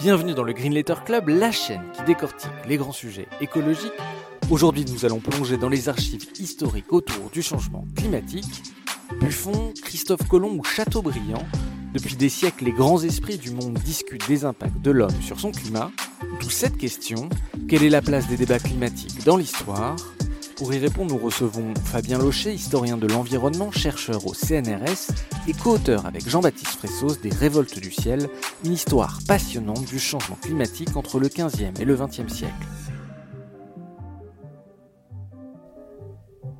Bienvenue dans le Green Letter Club, la chaîne qui décortique les grands sujets écologiques. Aujourd'hui, nous allons plonger dans les archives historiques autour du changement climatique. Buffon, Christophe Colomb ou Chateaubriand, depuis des siècles, les grands esprits du monde discutent des impacts de l'homme sur son climat. D'où cette question quelle est la place des débats climatiques dans l'histoire? Pour y répondre, nous recevons Fabien Locher, historien de l'environnement, chercheur au CNRS et co-auteur avec Jean-Baptiste Fressos des Révoltes du ciel, une histoire passionnante du changement climatique entre le 15e et le 20e siècle.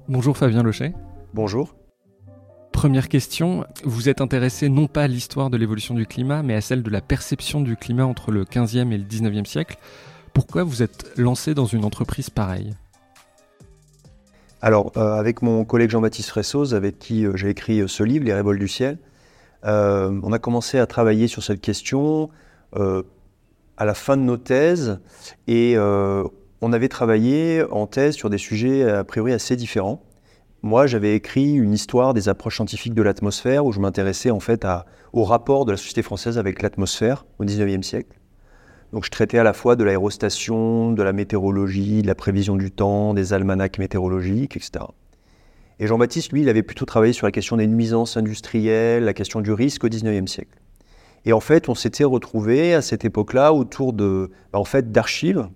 Bonjour Fabien Locher. Bonjour. Première question, vous êtes intéressé non pas à l'histoire de l'évolution du climat, mais à celle de la perception du climat entre le 15e et le 19e siècle. Pourquoi vous êtes lancé dans une entreprise pareille? Alors, euh, avec mon collègue Jean-Baptiste Fressos, avec qui euh, j'ai écrit euh, ce livre, Les Révoltes du ciel, on a commencé à travailler sur cette question à la fin de nos thèses et on avait travaillé en thèse sur des sujets a priori assez différents. Moi, j'avais écrit une histoire des approches scientifiques de l'atmosphère où je m'intéressais en fait au rapport de la société française avec l'atmosphère au XIXe siècle. Donc je traitais à la fois de l'aérostation, de la météorologie, de la prévision du temps, des almanachs météorologiques, etc. Et Jean-Baptiste, lui, il avait plutôt travaillé sur la question des nuisances industrielles, la question du risque au XIXe siècle. Et en fait, on s'était retrouvé à cette époque-là autour de, bah, en fait, d'archives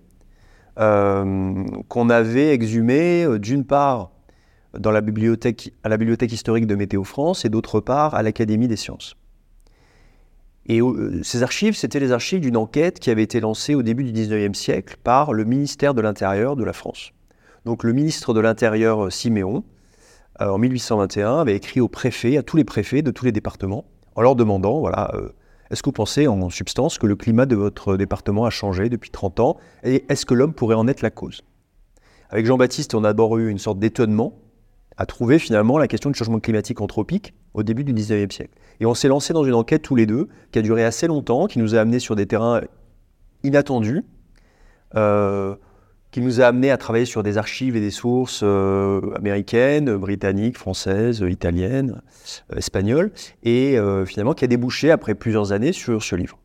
euh, qu'on avait exhumées euh, d'une part à la bibliothèque historique de Météo France et d'autre part à l'Académie des sciences. Et euh, ces archives, c'était les archives d'une enquête qui avait été lancée au début du 19e siècle par le ministère de l'Intérieur de la France. Donc le ministre de l'Intérieur euh, Siméon, euh, en 1821, avait écrit aux préfets, à tous les préfets de tous les départements, en leur demandant, voilà, est-ce que vous pensez en substance que le climat de votre département a changé depuis 30 ans et est-ce que l'homme pourrait en être la cause? Avec Jean-Baptiste, on a d'abord eu une sorte d'étonnement à trouver finalement la question du changement climatique anthropique au début du 19e siècle. Et on s'est lancé dans une enquête tous les deux, qui a duré assez longtemps, qui nous a amenés sur des terrains inattendus, euh, qui nous a amenés à travailler sur des archives et des sources euh, américaines, britanniques, françaises, italiennes, euh, espagnoles, et finalement qui a débouché après plusieurs années sur ce livre.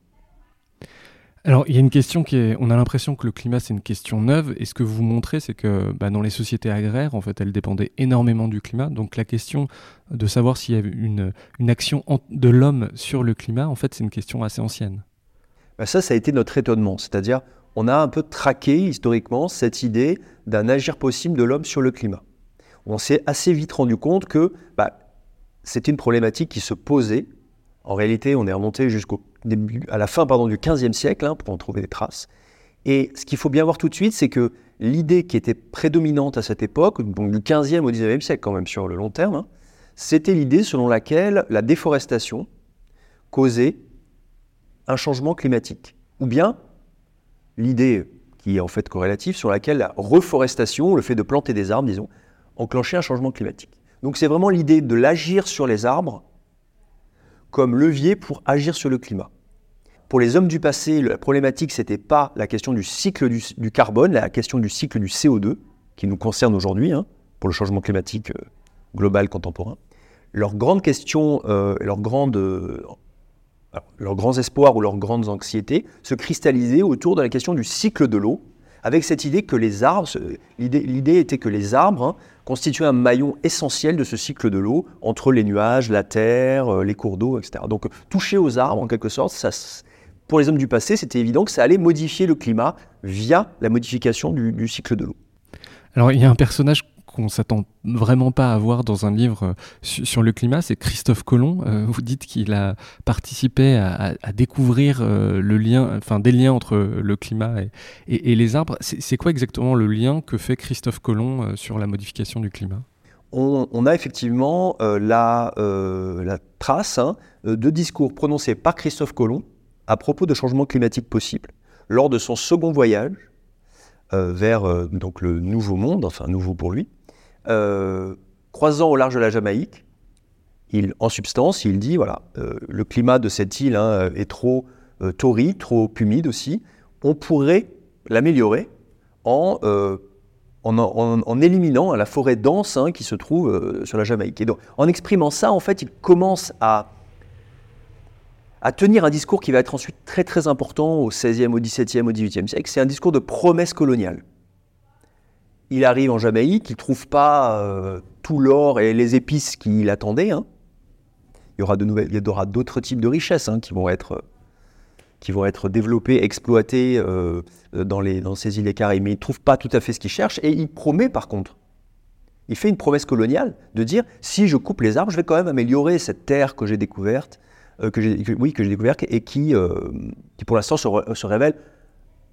Alors, il y a une question qui est. On a l'impression que le climat, c'est une question neuve. Et ce que vous montrez, c'est que bah, dans les sociétés agraires, en fait, elles dépendaient énormément du climat. Donc, la question de savoir s'il y a une, une action de l'homme sur le climat, en fait, c'est une question assez ancienne. Bah, ça, ça a été notre étonnement. C'est-à-dire, on a un peu traqué historiquement cette idée d'un agir possible de l'homme sur le climat. On s'est assez vite rendu compte que bah, c'était une problématique qui se posait. En réalité, on est remonté jusqu'au à la fin pardon, du XVe siècle, hein, pour en trouver des traces. Et ce qu'il faut bien voir tout de suite, c'est que l'idée qui était prédominante à cette époque, donc du XVe au XIXe siècle quand même sur le long terme, hein, c'était l'idée selon laquelle la déforestation causait un changement climatique. Ou bien l'idée qui est en fait corrélative sur laquelle la reforestation, le fait de planter des arbres, disons, enclenchait un changement climatique. Donc c'est vraiment l'idée de l'agir sur les arbres comme levier pour agir sur le climat. Pour les hommes du passé, la problématique, ce n'était pas la question du cycle du, carbone, la question du cycle du CO2, qui nous concerne aujourd'hui, hein, pour le changement climatique euh, global contemporain. Leur grande question, euh, leur euh, leurs grands espoirs ou leurs grandes anxiétés se cristallisaient autour de la question du cycle de l'eau, avec cette idée que les arbres, l'idée était que les arbres hein, constituaient un maillon essentiel de ce cycle de l'eau entre les nuages, la terre, euh, les cours d'eau, etc. Donc toucher aux arbres, en quelque sorte, pour les hommes du passé, c'était évident que ça allait modifier le climat via la modification du cycle de l'eau. Alors il y a un personnage qu'on s'attend vraiment pas à voir dans un livre euh, sur le climat, c'est Christophe Colomb. Euh, vous dites qu'il a participé à, découvrir euh, le lien, enfin des liens entre le climat et, les arbres. C'est quoi exactement le lien que fait Christophe Colomb sur la modification du climat? On, a effectivement la, trace hein, de discours prononcés par Christophe Colomb à propos de changements climatiques possibles lors de son second voyage vers donc le Nouveau Monde, enfin nouveau pour lui, croisant au large de la Jamaïque. Il, en substance, il dit voilà, le climat de cette île hein, est trop torride, trop humide aussi. On pourrait l'améliorer en en, éliminant la forêt dense hein, qui se trouve euh, sur la Jamaïque. Donc, en exprimant ça, en fait, il commence à, à tenir un discours qui va être ensuite très très important au XVIe, au XVIIe, au XVIIIe siècle. C'est un discours de promesse coloniale. Il arrive en Jamaïque, il ne trouve pas euh, tout l'or et les épices qu'il attendait. Hein. Il y aura d'autres types de richesses hein, qui vont être qui vont être développés, exploités euh, dans, ces îles Caraïbes. Mais il ne trouve pas tout à fait ce qu'il cherche et il promet par contre. Il fait une promesse coloniale de dire si je coupe les arbres, je vais quand même améliorer cette terre que j'ai découverte, euh, que découverte et qui, euh, qui pour l'instant se, se, révèle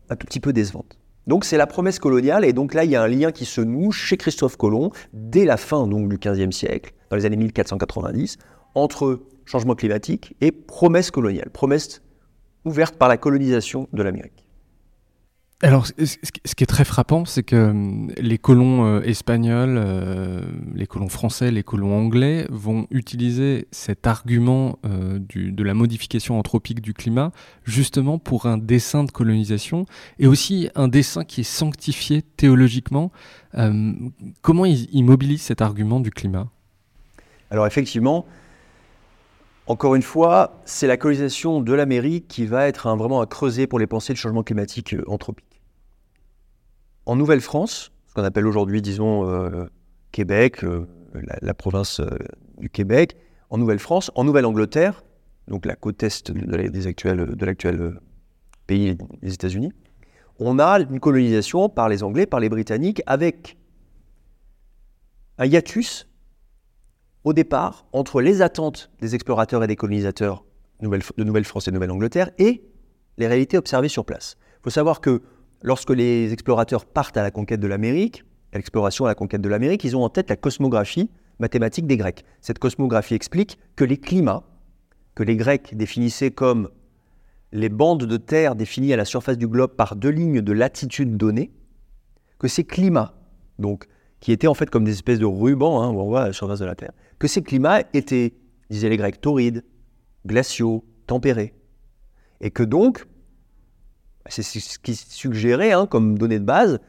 un tout petit peu décevante. Donc c'est la promesse coloniale et donc là il y a un lien qui se noue chez Christophe Colomb dès la fin du XVe siècle, dans les années 1490, entre changement climatique et promesse coloniale, promesse ouverte par la colonisation de l'Amérique. Alors, ce qui est très frappant, c'est que hum, les colons euh, espagnols, euh, les colons français, les colons anglais vont utiliser cet argument euh, de la modification anthropique du climat justement pour un dessin de colonisation et aussi un dessin qui est sanctifié théologiquement. Comment ils mobilisent cet argument du climat? Alors effectivement, encore une fois, c'est la colonisation de l'Amérique qui va être vraiment à creuser pour les pensées de changement climatique euh, anthropique. En Nouvelle-France, ce qu'on appelle aujourd'hui, disons, euh, Québec, euh, la, province du Québec, en Nouvelle-France, en Nouvelle-Angleterre, donc la côte est de, l'actuel pays des États-Unis, on a une colonisation par les Anglais, par les Britanniques, avec un hiatus au départ entre les attentes des explorateurs et des colonisateurs de Nouvelle-France et de Nouvelle-Angleterre et les réalités observées sur place. Il faut savoir que lorsque les explorateurs partent à la conquête de l'Amérique, à l'exploration à la conquête de l'Amérique, ils ont en tête la cosmographie mathématique des Grecs. Cette cosmographie explique que les climats, que les Grecs définissaient comme les bandes de terre définies à la surface du globe par deux lignes de latitude données, que ces climats, donc qui étaient en fait comme des espèces de rubans hein, où on voit la surface de la Terre, que ces climats étaient, disaient les Grecs, torrides, glaciaux, tempérés. Et que donc, c'est ce qui suggérait hein, comme donnée de base,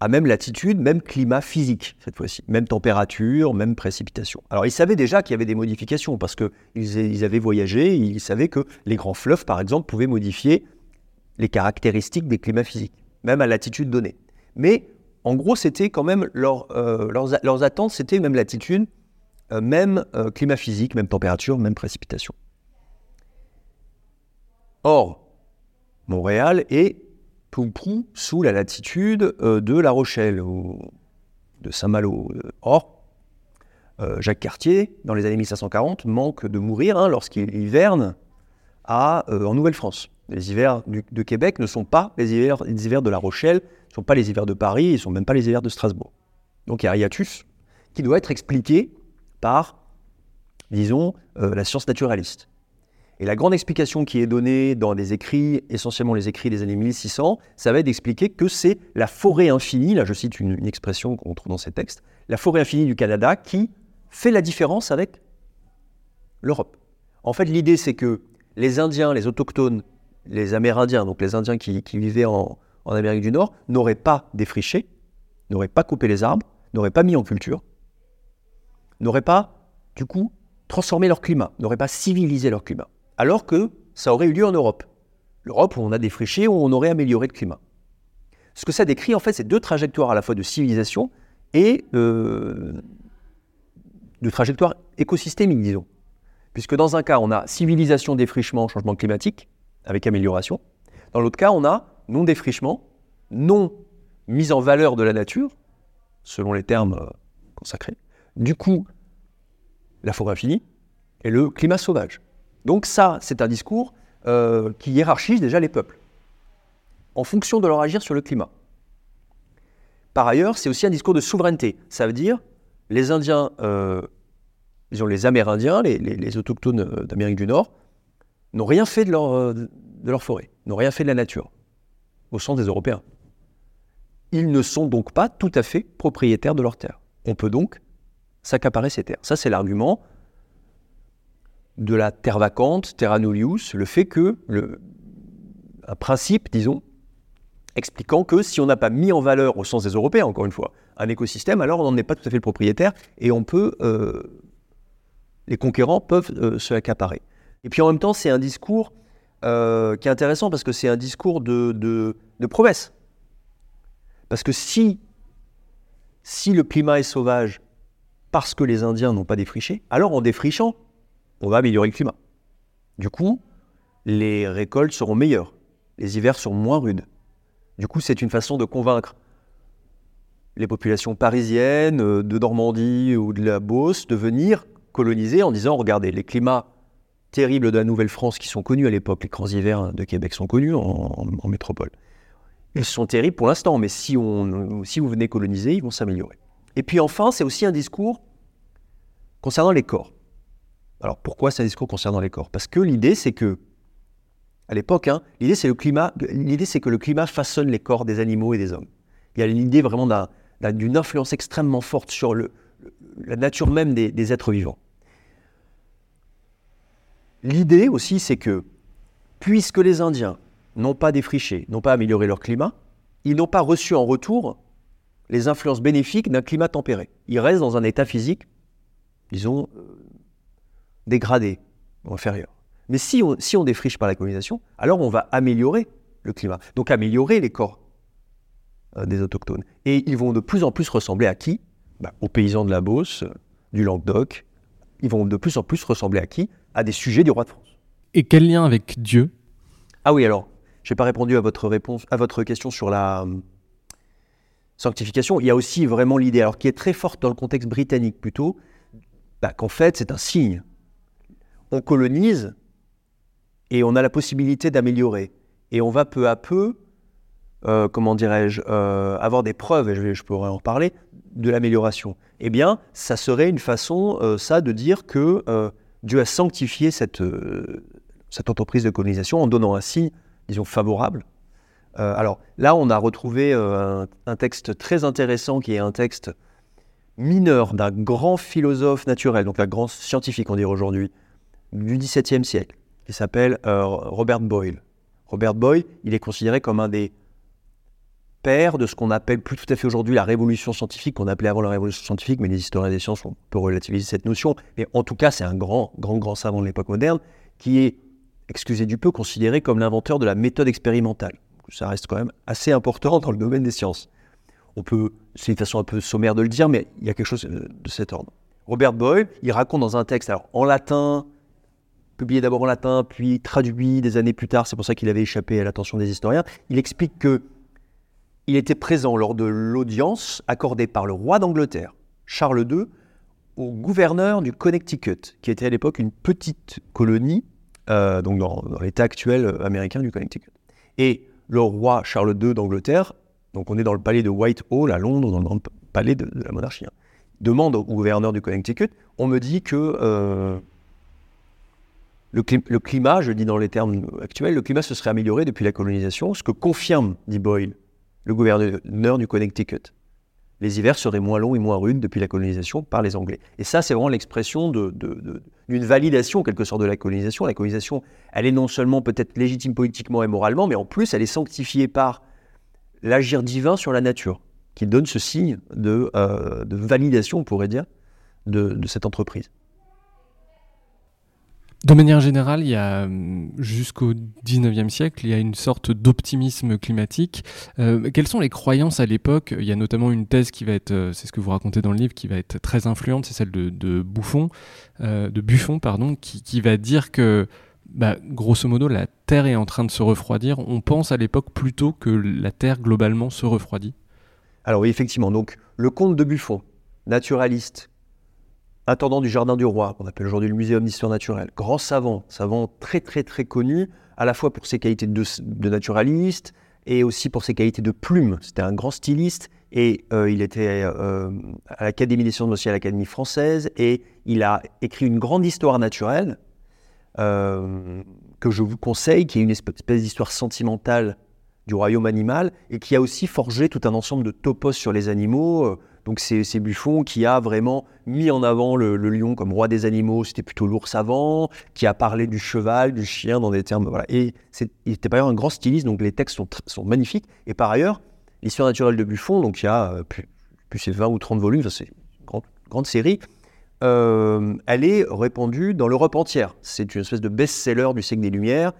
à même latitude, même climat physique cette fois-ci, même température, même précipitation. Alors ils savaient déjà qu'il y avait des modifications parce qu'ils ils avaient voyagé, ils savaient que les grands fleuves, par exemple, pouvaient modifier les caractéristiques des climats physiques, même à latitude donnée. Mais en gros, c'était quand même euh, leurs, attentes, c'était même latitude, euh, même euh, climat physique, même température, même précipitation. Or, Montréal est sous la latitude de La Rochelle ou de Saint-Malo. Or, Jacques Cartier, dans les années 1540, manque de mourir hein, lorsqu'il hiverne en Nouvelle-France. Les hivers de Québec ne sont pas les hivers, de La Rochelle, ne sont pas les hivers de Paris, ils ne sont même pas les hivers de Strasbourg. Donc il y a un hiatus qui doit être expliqué par, disons, euh, la science naturaliste. Et la grande explication qui est donnée dans des écrits, essentiellement les écrits des années 1600, ça va être d'expliquer que c'est la forêt infinie, là je cite une, expression qu'on trouve dans ces textes, la forêt infinie du Canada qui fait la différence avec l'Europe. En fait, l'idée c'est que les Indiens, les autochtones, les Amérindiens, donc les Indiens qui vivaient en, en Amérique du Nord n'auraient pas défriché, n'auraient pas coupé les arbres, n'auraient pas mis en culture, n'auraient pas, du coup, transformé leur climat, n'auraient pas civilisé leur climat. Alors que ça aurait eu lieu en Europe. L'Europe où on a défriché, où on aurait amélioré le climat. Ce que ça décrit, en fait, c'est deux trajectoires à la fois de civilisation et euh, de trajectoire écosystémique, disons. Puisque dans un cas, on a civilisation, défrichement, changement climatique, avec amélioration. Dans l'autre cas, on a non-défrichement, non mise en valeur de la nature, selon les termes euh, consacrés. Du coup, la forêt infinie et le climat sauvage. Donc ça, c'est un discours euh, qui hiérarchise déjà les peuples, en fonction de leur agir sur le climat. Par ailleurs, c'est aussi un discours de souveraineté. Ça veut dire, les Indiens euh, disons les Amérindiens, les, autochtones euh, d'Amérique du Nord, n'ont rien fait de leur, de leur forêt, n'ont rien fait de la nature, au sens des Européens. Ils ne sont donc pas tout à fait propriétaires de leurs terres. On peut donc s'accaparer ces terres. Ça, c'est l'argument de la terre vacante, terra nullius, le fait que, le, un principe, disons, expliquant que si on n'a pas mis en valeur, au sens des Européens, encore une fois, un écosystème, alors on n'en est pas tout à fait le propriétaire et on peut, euh, les conquérants peuvent euh, se accaparer. Et puis en même temps, c'est un discours euh, qui est intéressant parce que c'est un discours de, de, promesse. Parce que si, si le climat est sauvage parce que les Indiens n'ont pas défriché, alors en défrichant, on va améliorer le climat. Du coup, les récoltes seront meilleures, les hivers seront moins rudes. Du coup, c'est une façon de convaincre les populations parisiennes, euh, de Normandie ou de la Beauce, de venir coloniser en disant, regardez, les climats terribles de la Nouvelle-France qui sont connus à l'époque, les grands hivers de Québec sont connus en, métropole. Ils sont terribles pour l'instant, mais si, on, si vous venez coloniser, ils vont s'améliorer. Et puis enfin, c'est aussi un discours concernant les corps. Alors pourquoi c'est un discours concernant les corps? Parce que l'idée, c'est que à l'époque, hein, l'idée c'est le climat. Que le climat façonne les corps des animaux et des hommes. Il y a l'idée vraiment d'une influence extrêmement forte sur la nature même des, êtres vivants. L'idée aussi, c'est que puisque les Indiens n'ont pas défriché, n'ont pas amélioré leur climat, ils n'ont pas reçu en retour les influences bénéfiques d'un climat tempéré. Ils restent dans un état physique, disons, dégradé ou inférieur. Mais si on, si on défriche par la colonisation, alors on va améliorer le climat. Donc améliorer les corps euh, des autochtones. Et ils vont de plus en plus ressembler à qui? Bah, Aux paysans de la Beauce, euh, du Languedoc. Ils vont de plus en plus ressembler à qui? À des sujets du roi de France. Et quel lien avec Dieu? Ah oui, alors, je n'ai pas répondu à votre, réponse, à votre question sur la euh, sanctification. Il y a aussi vraiment l'idée, alors qui est très forte dans le contexte britannique plutôt, bah, qu'en fait c'est un signe. On colonise et on a la possibilité d'améliorer. Et on va peu à peu, euh, comment dirais-je, euh, avoir des preuves, et je, pourrais en parler, de l'amélioration. Eh bien, ça serait une façon, euh, ça, de dire que Dieu a sanctifié cette, cette entreprise de colonisation en donnant un signe, disons, favorable. alors là, on a retrouvé un, un, texte très intéressant qui est un texte mineur d'un grand philosophe naturel, donc un grand scientifique, on dirait aujourd'hui, du XVIIe siècle, qui s'appelle euh, Robert Boyle. Robert Boyle, il est considéré comme un des pères de ce qu'on appelle plus tout à fait aujourd'hui la révolution scientifique, qu'on appelait avant la révolution scientifique, mais les historiens des sciences ont peu relativiser cette notion. Mais en tout cas, c'est un grand, grand, grand savant de l'époque moderne qui est, excusez du peu, considéré comme l'inventeur de la méthode expérimentale. Ça reste quand même assez important dans le domaine des sciences. On peut, c'est une façon un peu sommaire de le dire, mais il y a quelque chose euh, de cet ordre. Robert Boyle, il raconte dans un texte, alors en latin, publié d'abord en latin, puis traduit des années plus tard, c'est pour ça qu'il avait échappé à l'attention des historiens, il explique que il était présent lors de l'audience accordée par le roi d'Angleterre, Charles II, au gouverneur du Connecticut, qui était à l'époque une petite colonie, euh, donc dans, l'état actuel américain du Connecticut. Et le roi Charles II d'Angleterre, donc on est dans le palais de Whitehall à Londres, dans le grand palais de, la monarchie, hein, demande au gouverneur du Connecticut, on me dit que euh, le, climat, je dis dans les termes actuels, le climat se serait amélioré depuis la colonisation, ce que confirme, dit Boyle, le gouverneur du Connecticut. Les hivers seraient moins longs et moins rudes depuis la colonisation par les Anglais. Et ça, c'est vraiment l'expression d'une validation, en quelque sorte, de la colonisation. La colonisation, elle est non seulement peut-être légitime politiquement et moralement, mais en plus, elle est sanctifiée par l'agir divin sur la nature, qui donne ce signe de, euh, validation, on pourrait dire, de cette entreprise. De manière générale, il y a hum, jusqu'au 19e siècle, il y a une sorte d'optimisme climatique. Euh, quelles sont les croyances à l'époque? Il y a notamment une thèse qui va être, euh, c'est ce que vous racontez dans le livre, qui va être très influente, c'est celle de, de Buffon, euh, de Buffon, pardon, qui, va dire que, bah, grosso modo, la Terre est en train de se refroidir. On pense à l'époque plutôt que la Terre globalement se refroidit. Alors oui, effectivement. Donc le conte de Buffon, naturaliste, intendant du Jardin du Roi, qu'on appelle aujourd'hui le Muséum d'histoire naturelle, grand savant, savant très très très connu, à la fois pour ses qualités de, naturaliste, et aussi pour ses qualités de plume. C'était un grand styliste et euh, il était euh, à l'Académie des sciences aussi à l'Académie française et il a écrit une grande histoire naturelle euh, que je vous conseille, qui est une espèce d'histoire sentimentale du royaume animal et qui a aussi forgé tout un ensemble de topos sur les animaux. Donc c'est, Buffon qui a vraiment mis en avant le, lion comme roi des animaux, c'était plutôt l'ours avant, qui a parlé du cheval, du chien dans des termes... Et il était par ailleurs un grand styliste, donc les textes sont, sont magnifiques. Et par ailleurs, l'histoire naturelle de Buffon, donc il y a euh, plus, plus 20 ou 30 volumes, c'est une grande, grande série, euh, elle est répandue dans l'Europe entière. C'est une espèce de best-seller du siècle des Lumières.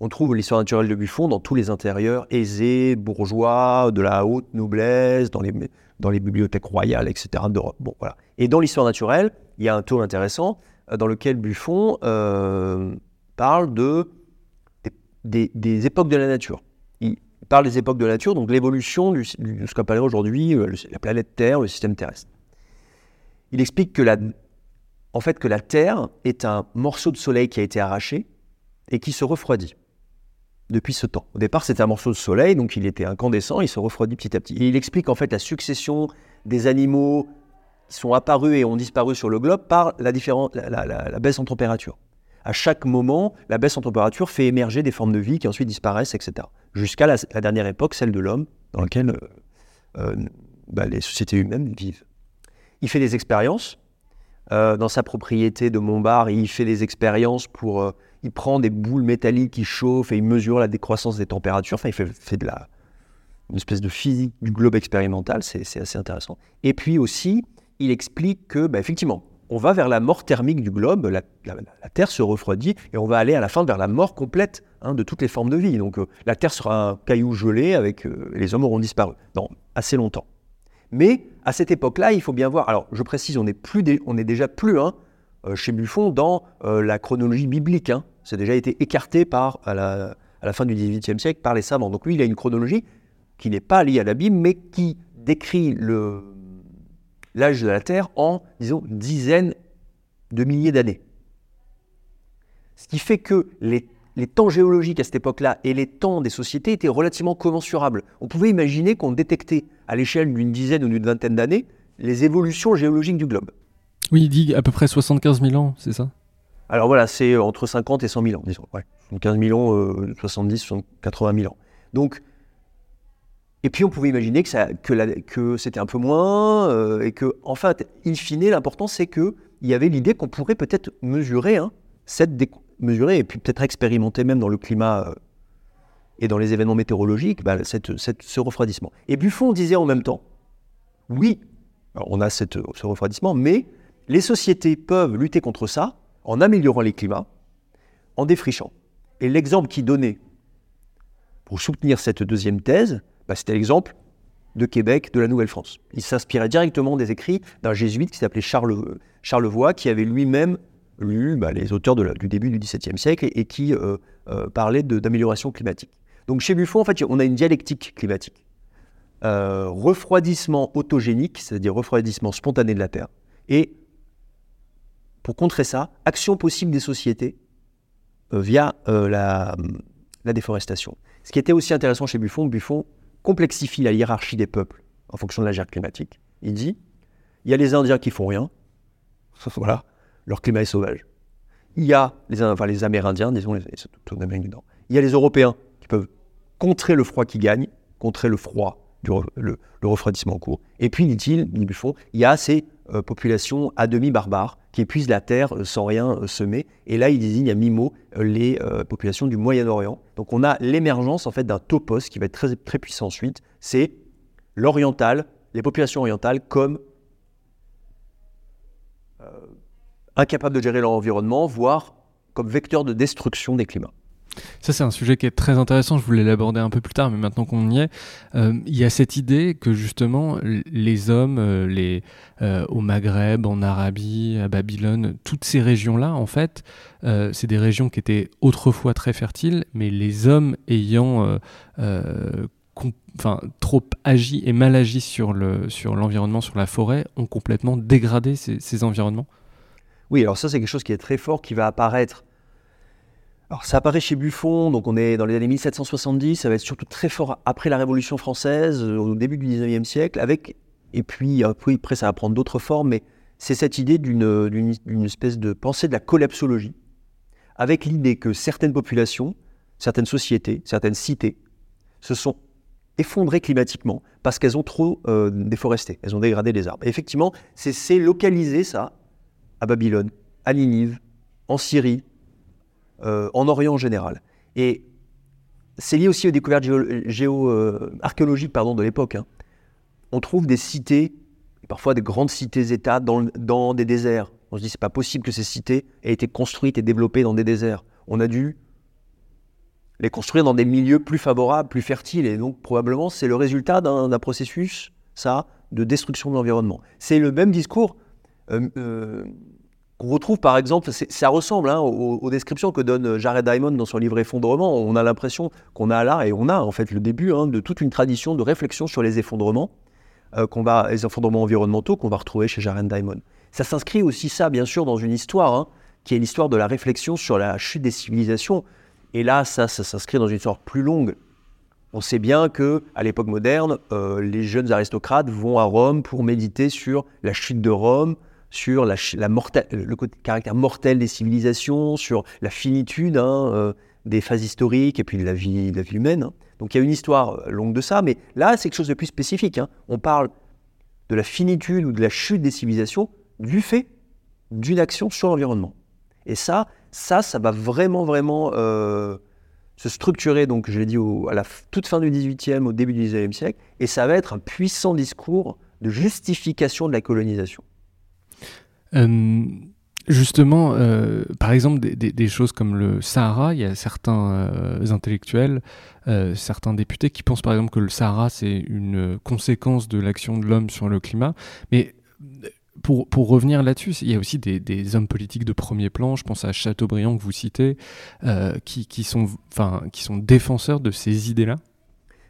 On trouve l'histoire naturelle de Buffon dans tous les intérieurs aisés, bourgeois, de la haute noblesse, dans les, dans les bibliothèques royales, etc. Bon, voilà. Et dans l'histoire naturelle, il y a un tome intéressant euh, dans lequel Buffon euh, parle de, des, époques de la nature. Il parle des époques de la nature, donc l'évolution de ce qu'on appelle aujourd'hui euh, la planète Terre, le système terrestre. Il explique que la, en fait, que la Terre est un morceau de soleil qui a été arraché et qui se refroidit depuis ce temps. Au départ, c'était un morceau de soleil, donc il était incandescent, il se refroidit petit à petit. Et il explique en fait la succession des animaux qui sont apparus et ont disparu sur le globe par la, la, baisse en température. À chaque moment, la baisse en température fait émerger des formes de vie qui ensuite disparaissent, etc. Jusqu'à la, dernière époque, celle de l'homme, dans laquelle euh, euh, bah, les sociétés humaines vivent. Il fait des expériences. Euh, dans sa propriété de Montbard, il fait des expériences pour il prend des boules métalliques qui chauffent et il mesure la décroissance des températures. Enfin, il fait, de la, une espèce de physique du globe expérimental, c'est assez intéressant. Et puis aussi, il explique que, bah, effectivement, on va vers la mort thermique du globe, la, Terre se refroidit et on va aller à la fin vers la mort complète hein, de toutes les formes de vie. Donc euh, la Terre sera un caillou gelé avec euh, les hommes auront disparu dans assez longtemps. Mais à cette époque-là, il faut bien voir. Alors je précise, on est, plus on est déjà plus hein, chez Buffon dans la chronologie biblique. Hein. C'est déjà été écarté à la, fin du XVIIIe siècle par les savants. Donc lui, il a une chronologie qui n'est pas liée à la Bible, mais qui décrit l'âge de la Terre en, disons, dizaines de milliers d'années. Ce qui fait que les, les temps géologiques à cette époque-là et les temps des sociétés étaient relativement commensurables. On pouvait imaginer qu'on détectait à l'échelle d'une dizaine ou d'une vingtaine d'années les évolutions géologiques du globe. Oui, il dit à peu près 75 000 ans, c'est ça? Alors voilà, c'est euh, entre 50 et 100 000 ans, disons. Ouais. 15 000 ans, 70, 80 000 ans. Donc, et puis on pouvait imaginer que, c'était un peu moins, euh, et que, en fait, in fine, l'important c'est qu'il y avait l'idée qu'on pourrait peut-être mesurer, hein, cette mesurer et puis peut-être expérimenter même dans le climat euh, et dans les événements météorologiques bah, ce refroidissement. Et Buffon disait en même temps, oui, on a cette, ce refroidissement, mais les sociétés peuvent lutter contre ça en améliorant les climats, en défrichant. Et l'exemple qu'il donnait pour soutenir cette deuxième thèse, bah, c'était l'exemple de Québec, de la Nouvelle-France. Il s'inspirait directement des écrits d'un jésuite qui s'appelait Charles, Charlevoix, qui avait lui-même lu bah, les auteurs du début du XVIIe siècle et, qui euh, euh, parlait d'amélioration climatique. Donc chez Buffon, en fait, on a une dialectique climatique. Euh, refroidissement autogénique, c'est-à-dire refroidissement spontané de la Terre, et pour contrer ça, action possible des sociétés euh, via euh, la, déforestation. Ce qui était aussi intéressant chez Buffon, Buffon complexifie la hiérarchie des peuples en fonction de la gère climatique. Il dit, il y a les Indiens qui font rien, voilà, leur climat est sauvage. Il y a les, Amérindiens, disons, du. Il y a les Européens qui peuvent contrer le froid qui gagne, contrer le froid, le, refroidissement en cours. Et puis, dit-il, dit Buffon, il y a ces euh, populations à demi barbares qui épuisent la terre euh, sans rien euh, semer. Et là, il désigne à mi-mot euh, les populations du Moyen-Orient. Donc on a l'émergence en fait d'un topos qui va être très, très puissant ensuite. C'est l'oriental, les populations orientales comme incapables de gérer leur environnement, voire comme vecteurs de destruction des climats. Ça, c'est un sujet qui est très intéressant. Je voulais l'aborder un peu plus tard, mais maintenant qu'on y est, euh, il y a cette idée que justement, les hommes, euh, les, euh, au Maghreb, en Arabie, à Babylone, toutes ces régions-là, en fait, c'est des régions qui étaient autrefois très fertiles, mais les hommes ayant trop agi et mal agi sur l'environnement, sur, sur la forêt, ont complètement dégradé ces, ces environnements Oui, alors ça, c'est quelque chose qui est très fort, qui va apparaître Alors ça apparaît chez Buffon, donc on est dans les années 1770, ça va être surtout très fort après la Révolution française, au début du 19e siècle, avec, et puis après ça va prendre d'autres formes, mais c'est cette idée d'une espèce de pensée de la collapsologie, avec l'idée que certaines populations, certaines sociétés, certaines cités se sont effondrées climatiquement parce qu'elles ont trop euh, déforesté, elles ont dégradé les arbres. effectivement, c'est localisé ça à Babylone, à Ninive, en Syrie, euh, en Orient en général. Et c'est lié aussi aux découvertes géo, euh, archéologiques pardon, de l'époque. Hein. On trouve des cités, parfois des grandes cités-États dans, des déserts. On se dit c'est pas possible que ces cités aient été construites et développées dans des déserts. On a dû les construire dans des milieux plus favorables, plus fertiles. Et donc, probablement, c'est le résultat d'un processus, ça, de destruction de l'environnement. C'est le même discours euh, qu'on retrouve, par exemple, ça ressemble hein, aux, descriptions que donne Jared Diamond dans son livre Effondrement. On a l'impression qu'on a là, et on a en fait le début hein, de toute une tradition de réflexion sur les effondrements, euh, va, les effondrements environnementaux qu'on va retrouver chez Jared Diamond. Ça s'inscrit aussi, ça, bien sûr, dans une histoire, hein, qui est l'histoire de la réflexion sur la chute des civilisations. Et là, ça, ça s'inscrit dans une histoire plus longue. On sait bien que à l'époque moderne, euh, les jeunes aristocrates vont à Rome pour méditer sur la chute de Rome, sur la, le caractère mortel des civilisations, sur la finitude hein, euh, des phases historiques et puis de la vie, de la vie humaine. Hein. Donc il y a une histoire euh, longue de ça, mais là c'est quelque chose de plus spécifique. Hein. On parle de la finitude ou de la chute des civilisations du fait d'une action sur l'environnement. Et ça, ça, ça va vraiment, vraiment euh, se structurer, donc je l'ai dit à la toute fin du 18e, au début du 19e siècle, et ça va être un puissant discours de justification de la colonisation. Euh, justement, euh, par exemple, des, choses comme le Sahara, il y a certains intellectuels, certains députés qui pensent par exemple que le Sahara, c'est une conséquence de l'action de l'homme sur le climat, mais pour, pour, revenir là-dessus, il y a aussi des, hommes politiques de premier plan, je pense à Chateaubriand que vous citez, euh, qui, qui, sont, qui sont défenseurs de ces idées-là.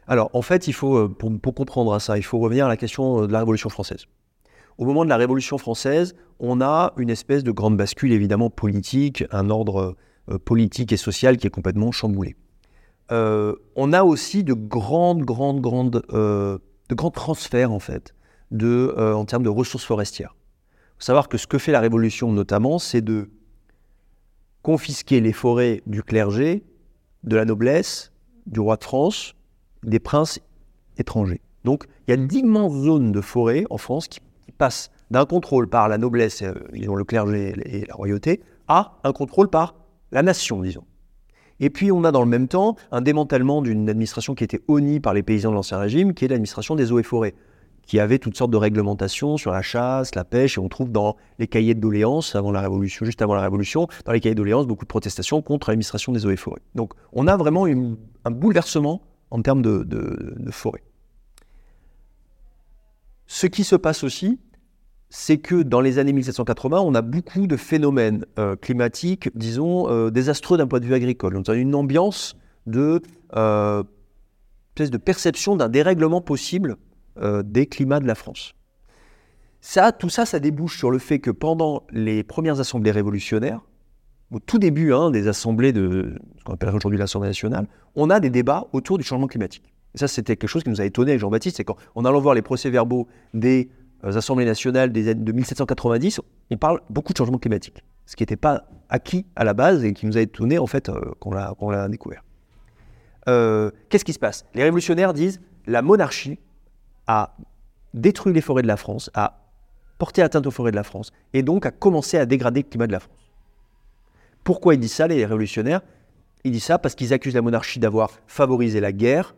Alors, en fait, il faut, euh, pour, pour, comprendre ça, il faut revenir à la question euh, de la Révolution française. Au moment de la Révolution française, on a une espèce de grande bascule, évidemment, politique, un ordre politique et social qui est complètement chamboulé. on a aussi de grandes, grandes, grandes, de grands transferts, en fait, en termes de ressources forestières faut savoir que ce que fait la Révolution notamment, c'est de confisquer les forêts du clergé, de la noblesse, du roi de France, des princes étrangers. Donc il y a d'immenses zones de forêt en France qui, passent d'un contrôle par la noblesse, euh, disons le clergé et la royauté, à un contrôle par la nation, disons. Et puis on a dans le même temps un démantèlement d'une administration qui était honnie par les paysans de l'Ancien Régime, qui est l'administration des eaux et forêts qui avait toutes sortes de réglementations sur la chasse, la pêche, et on trouve dans les cahiers de doléances avant la Révolution, juste avant la Révolution, dans les cahiers de doléances, beaucoup de protestations contre l'administration des eaux et forêts. Donc on a vraiment un bouleversement en termes de, de, forêt. Ce qui se passe aussi, c'est que dans les années 1780, on a beaucoup de phénomènes euh, climatiques, disons, euh, désastreux d'un point de vue agricole. On a une ambiance de, euh, de perception d'un dérèglement possible des climats de la France. Ça, tout ça, ça débouche sur le fait que pendant les premières assemblées révolutionnaires, au tout début hein, des assemblées de ce qu'on appelle aujourd'hui l'Assemblée nationale, on a des débats autour du changement climatique. Et ça, c'était quelque chose qui nous a étonné avec Jean-Baptiste, c'est qu'en allant voir les procès-verbaux des euh, assemblées nationales des années de 1790, on parle beaucoup de changement climatique, ce qui n'était pas acquis à la base et qui nous a étonné en fait euh, qu'on l'a découvert. Qu'est-ce qui se passe? Les révolutionnaires disent la monarchie a détruit les forêts de la France, a porté atteinte aux forêts de la France, et donc a commencé à dégrader le climat de la France. Pourquoi ils disent ça, les révolutionnaires? Ils disent ça parce qu'ils accusent la monarchie d'avoir favorisé la guerre,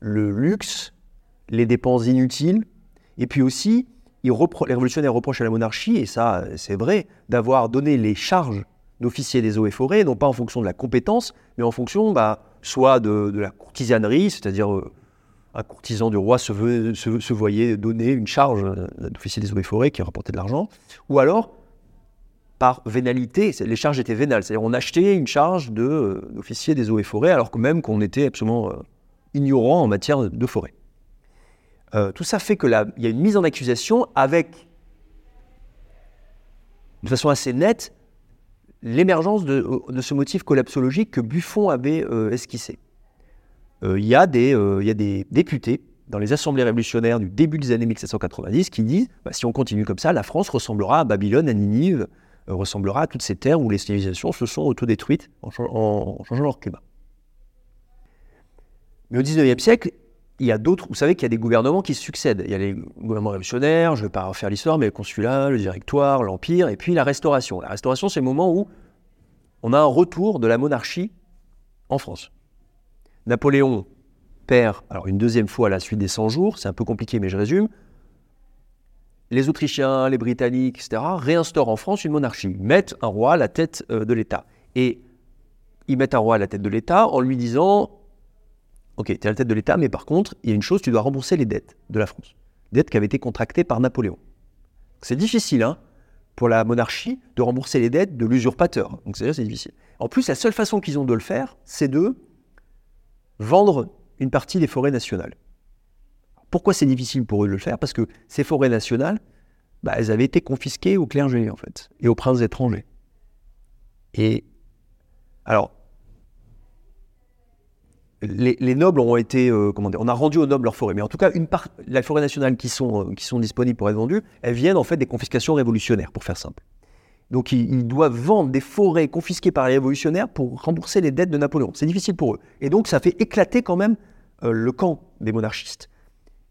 le luxe, les dépenses inutiles, et puis aussi, les révolutionnaires reprochent à la monarchie, et ça c'est vrai, d'avoir donné les charges d'officiers des eaux et forêts, non pas en fonction de la compétence, mais en fonction bah, soit de, la courtisanerie, c'est-à-dire euh, un courtisan du roi se, voyait donner une charge d'officier des eaux et forêts qui rapportait de l'argent, ou alors par vénalité, les charges étaient vénales, c'est-à-dire on achetait une charge d'officier des eaux et forêts alors même qu'on était absolument euh, ignorant en matière de forêt. Euh, tout ça fait qu'il y a une mise en accusation avec, de façon assez nette, l'émergence de, ce motif collapsologique que Buffon avait esquissé. Il y, a des, y a des députés dans les assemblées révolutionnaires du début des années 1790 qui disent bah, si on continue comme ça, la France ressemblera à Babylone, à Ninive, ressemblera à toutes ces terres où les civilisations se sont autodétruites en, en changeant leur climat. Mais au XIXe siècle, il y a d'autres, vous savez qu'il y a des gouvernements qui se succèdent. Il y a les gouvernements révolutionnaires, je ne vais pas refaire l'histoire, mais le consulat, le directoire, l'empire, et puis la restauration. La restauration, c'est le moment où on a un retour de la monarchie en France. Napoléon perd, alors une deuxième fois à la suite des 100 jours, c'est un peu compliqué, mais je résume. Les Autrichiens, les Britanniques, etc., réinstaurent en France une monarchie, mettent un roi à la tête euh, de l'État. Et ils mettent un roi à la tête de l'État en lui disant Ok, tu es à la tête de l'État, mais par contre, il y a une chose, tu dois rembourser les dettes de la France. Dettes qui avaient été contractées par Napoléon. C'est difficile, hein, pour la monarchie, de rembourser les dettes de l'usurpateur. Donc c'est difficile. En plus, la seule façon qu'ils ont de le faire, c'est de vendre une partie des forêts nationales. Pourquoi c'est difficile pour eux de le faire? Parce que ces forêts nationales, bah, elles avaient été confisquées au clergé, en fait, et aux princes étrangers. Et alors, les, nobles ont été, euh, comment dire, on a rendu aux nobles leurs forêts, mais en tout cas, une part, la forêt nationale qui sont, euh, qui sont disponibles pour être vendues, elles viennent en fait des confiscations révolutionnaires, pour faire simple. Donc ils, doivent vendre des forêts confisquées par les révolutionnaires pour rembourser les dettes de Napoléon. C'est difficile pour eux. Et donc ça fait éclater quand même euh, le camp des monarchistes,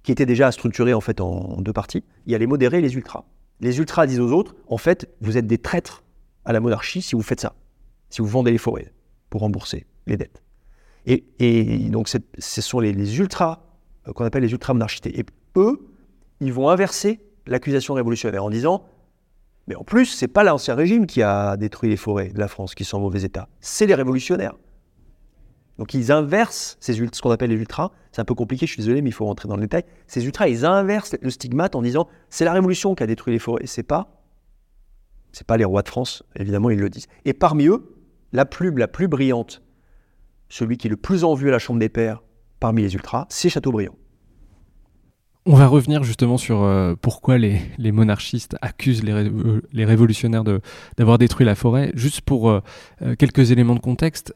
qui était déjà structuré en fait en, en deux parties. Il y a les modérés et les ultras. Les ultras disent aux autres, en fait, vous êtes des traîtres à la monarchie si vous faites ça, si vous vendez les forêts pour rembourser les dettes. Et, donc, ce sont les, ultras, euh, qu'on appelle les ultra-monarchistes. Et eux, ils vont inverser l'accusation révolutionnaire en disant Mais en plus, c'est pas l'Ancien Régime qui a détruit les forêts de la France qui sont en mauvais état, c'est les révolutionnaires. Donc ils inversent ces ce qu'on appelle les ultras. C'est un peu compliqué, je suis désolé, mais il faut rentrer dans le détail. Ces ultras, ils inversent le stigmate en disant c'est la révolution qui a détruit les forêts. C'est pas, c'est pas les rois de France, évidemment, ils le disent. Et parmi eux, la plume la plus brillante celui qui est le plus en vue à la Chambre des Pairs parmi les ultras, c'est Chateaubriand. On va revenir justement sur euh, pourquoi les, monarchistes accusent les, euh, révolutionnaires d'avoir détruit la forêt. Juste pour euh, quelques éléments de contexte,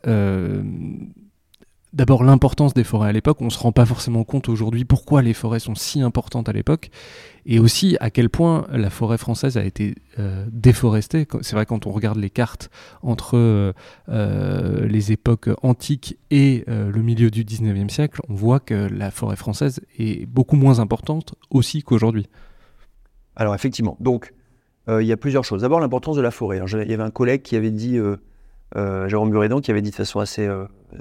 d'abord l'importance des forêts à l'époque. On ne se rend pas forcément compte aujourd'hui pourquoi les forêts sont si importantes à l'époque et aussi à quel point la forêt française a été euh, déforestée. C'est vrai quand on regarde les cartes entre euh, euh, les époques antiques et le milieu du 19e siècle, on voit que la forêt française est beaucoup moins importante aussi qu'aujourd'hui. Alors effectivement, donc il y a plusieurs choses. D'abord l'importance de la forêt. il y avait un collègue qui avait dit, Jérôme Burédan, qui avait dit de façon assez,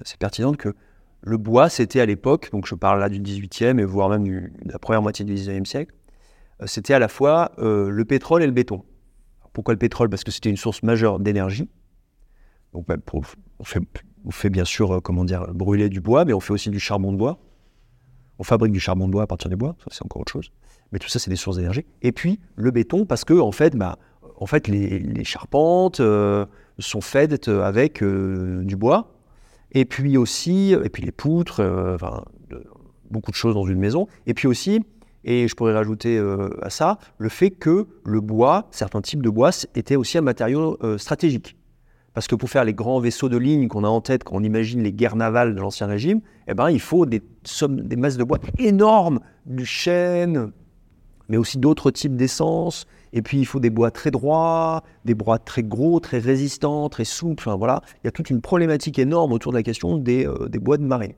assez pertinente que le bois, c'était à l'époque, donc je parle là du 18e et voire même de la première moitié du 19e siècle, euh, c'était à la fois euh, le pétrole et le béton. Pourquoi le pétrole? Parce que c'était une source majeure d'énergie. Donc, bah, on, fait, bien sûr, euh, comment dire, brûler du bois, mais on fait aussi du charbon de bois. On fabrique du charbon de bois à partir des bois, ça c'est encore autre chose. Mais tout ça, c'est des sources d'énergie. Et puis le béton, parce que en fait, bah, en fait, les, charpentes sont faites avec du bois. Et puis aussi, et puis les poutres, enfin, beaucoup de choses dans une maison. Et puis aussi, et je pourrais rajouter euh, à ça le fait que le bois, certains types de bois, étaient aussi un matériau euh, stratégique. Parce que pour faire les grands vaisseaux de ligne qu'on a en tête quand on imagine les guerres navales de l'Ancien Régime, eh ben, il faut des, sommes, des masses de bois énormes, du chêne, mais aussi d'autres types d'essence. Et puis il faut des bois très droits, des bois très gros, très résistants, très souples. Enfin, voilà, il y a toute une problématique énorme autour de la question des, euh, des bois de marée.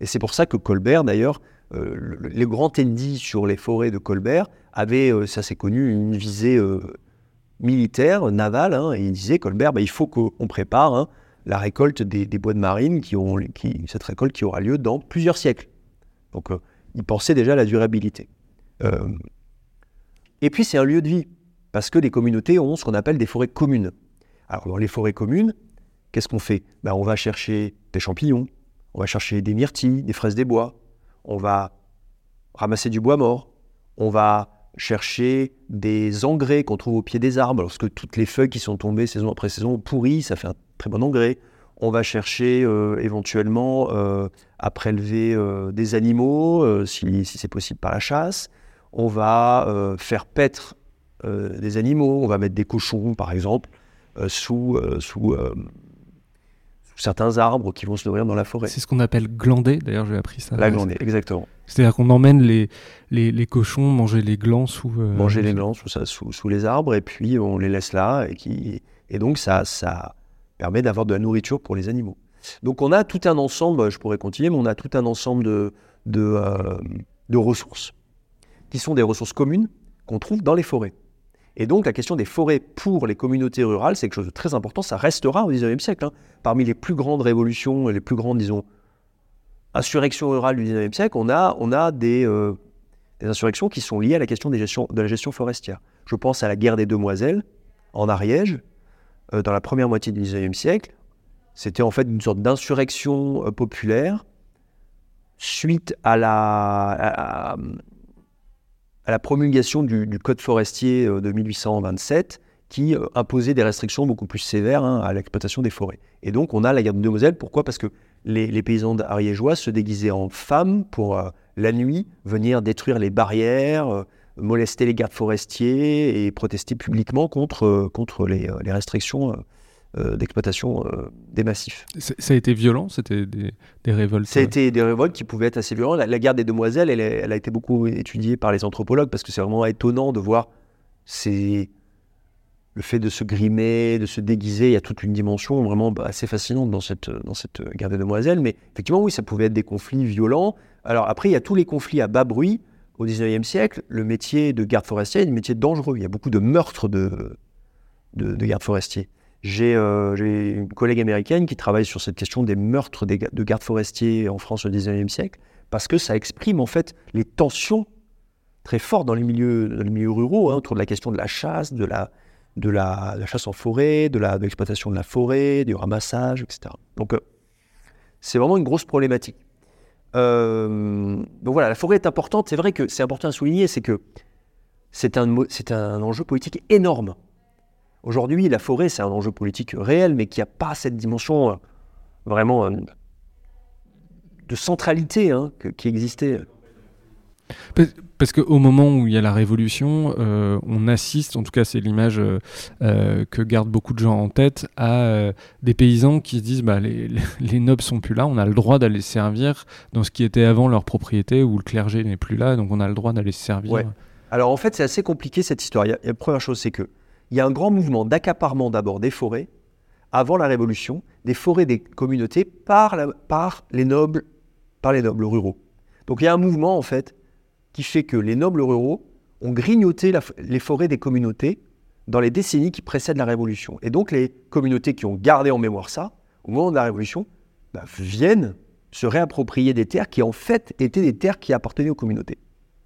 Et c'est pour ça que Colbert, d'ailleurs, euh, les grands Tendi sur les forêts de Colbert avaient, euh, ça c'est connu, une visée militaire, navale, hein, et il disait, Colbert, bah, il faut qu'on prépare hein, la récolte des, bois de marine, qui, cette récolte qui aura lieu dans plusieurs siècles. Donc il pensait déjà à la durabilité. Et puis c'est un lieu de vie, parce que les communautés ont ce qu'on appelle des forêts communes. Alors dans les forêts communes, qu'est-ce qu'on fait? Ben, On va chercher des champignons, on va chercher des myrtilles, des fraises des bois, on va ramasser du bois mort, on va chercher des engrais qu'on trouve au pied des arbres, lorsque toutes les feuilles qui sont tombées saison après saison pourries, ça fait un très bon engrais. On va chercher euh, éventuellement euh, à prélever euh, des animaux, si, c'est possible par la chasse. On va faire paître des animaux, on va mettre des cochons par exemple sous, sous, certains arbres qui vont se nourrir dans la forêt. C'est ce qu'on appelle glander, d'ailleurs j'ai appris ça. La glandée, exactement. C'est-à-dire qu'on emmène les, les, cochons manger les glands sous... manger les glands sous, sous, sous, les arbres et puis on les laisse là et, qui, et donc ça, ça permet d'avoir de la nourriture pour les animaux. Donc on a tout un ensemble, je pourrais continuer, mais on a tout un ensemble de, de, de ressources qui sont des ressources communes qu'on trouve dans les forêts. Et donc la question des forêts pour les communautés rurales, c'est quelque chose de très important, ça restera au XIXe siècle. Hein. Parmi les plus grandes révolutions, les plus grandes, disons, insurrections rurales du XIXe siècle, on a, on a des, euh, des, insurrections qui sont liées à la question des gestions, de la gestion forestière. Je pense à la guerre des Demoiselles en Ariège, euh, dans la première moitié du XIXe siècle. C'était en fait une sorte d'insurrection euh, populaire suite à la, la promulgation du, Code forestier euh, de 1827 qui euh, imposait des restrictions beaucoup plus sévères hein, à l'exploitation des forêts. Et donc on a la guerre de Moselle. Pourquoi? Parce que les, paysans ariégeois se déguisaient en femmes pour euh, la nuit venir détruire les barrières, molester les gardes forestiers et protester publiquement contre, les, restrictions d'exploitation euh, des massifs. Ça a été violent C'était des, révoltes Ça a été des révoltes qui pouvaient être assez violentes. La, guerre des demoiselles, elle, elle, a été beaucoup étudiée par les anthropologues parce que c'est vraiment étonnant de voir le fait de se grimer, de se déguiser. Il y a toute une dimension vraiment assez fascinante dans cette, dans cette guerre des demoiselles. Mais effectivement, oui, ça pouvait être des conflits violents. Alors après, il y a tous les conflits à bas bruit. Au 19e siècle, le métier de garde forestier est un métier dangereux. Il y a beaucoup de meurtres de, de, de gardes forestiers. Euh, j'ai une collègue américaine qui travaille sur cette question des meurtres de gardes forestiers en France au XIXe siècle, parce que ça exprime en fait les tensions très fortes dans les milieux, ruraux, hein, autour de la question de la chasse, de la, chasse en forêt, de l'exploitation de, la forêt, du ramassage, etc. Donc euh, c'est vraiment une grosse problématique. Euh, donc voilà, la forêt est importante. C'est vrai que c'est important à souligner, c'est que c'est un enjeu politique énorme. Aujourd'hui, la forêt, c'est un enjeu politique réel, mais qui n'a pas cette dimension euh, vraiment euh, de centralité hein, qui existait. Parce qu'au moment où il y a la révolution, euh, on assiste, en tout cas c'est l'image que gardent beaucoup de gens en tête, à des paysans qui se disent bah, les, les, nobles sont plus là, on a le droit d'aller servir dans ce qui était avant leur propriété, où le clergé n'est plus là, donc on a le droit d'aller servir. Alors en fait c'est assez compliqué cette histoire. la première chose c'est que il y a un grand mouvement d'accaparement d'abord des forêts, avant la Révolution, des forêts des communautés par, les nobles, par les nobles ruraux. Donc il y a un mouvement en fait qui fait que les nobles ruraux ont grignoté les forêts des communautés dans les décennies qui précèdent la Révolution. Et donc les communautés qui ont gardé en mémoire ça, au moment de la Révolution, bah, viennent se réapproprier des terres qui en fait étaient des terres qui appartenaient aux communautés.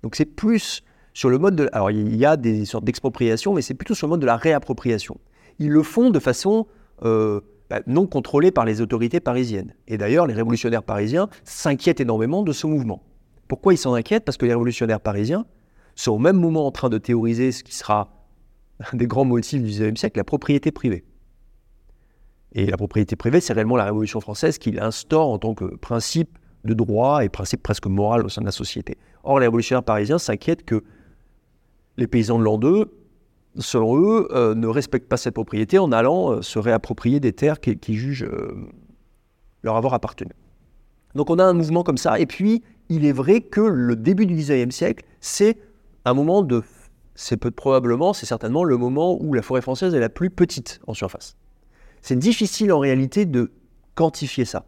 Donc c'est plus sur le mode de... Alors il y a des sortes d'expropriation, mais c'est plutôt sur le mode de la réappropriation. Ils le font de façon euh, bah, non contrôlée par les autorités parisiennes. Et d'ailleurs, les révolutionnaires parisiens s'inquiètent énormément de ce mouvement. Pourquoi ils s'en inquiètent? Parce que les révolutionnaires parisiens sont au même moment en train de théoriser ce qui sera un des grands motifs du XIXe siècle, la propriété privée. Et la propriété privée, c'est réellement la Révolution française qui l'instaure en tant que principe de droit et principe presque moral au sein de la société. Or, les révolutionnaires parisiens s'inquiètent que les paysans de l'an 2, selon eux, euh, ne respectent pas cette propriété en allant euh, se réapproprier des terres qui, jugent euh, leur avoir appartenu. Donc on a un mouvement comme ça. Et puis, il est vrai que le début du XIXe siècle, c'est un moment de... C'est probablement, c'est certainement le moment où la forêt française est la plus petite en surface. C'est difficile en réalité de quantifier ça.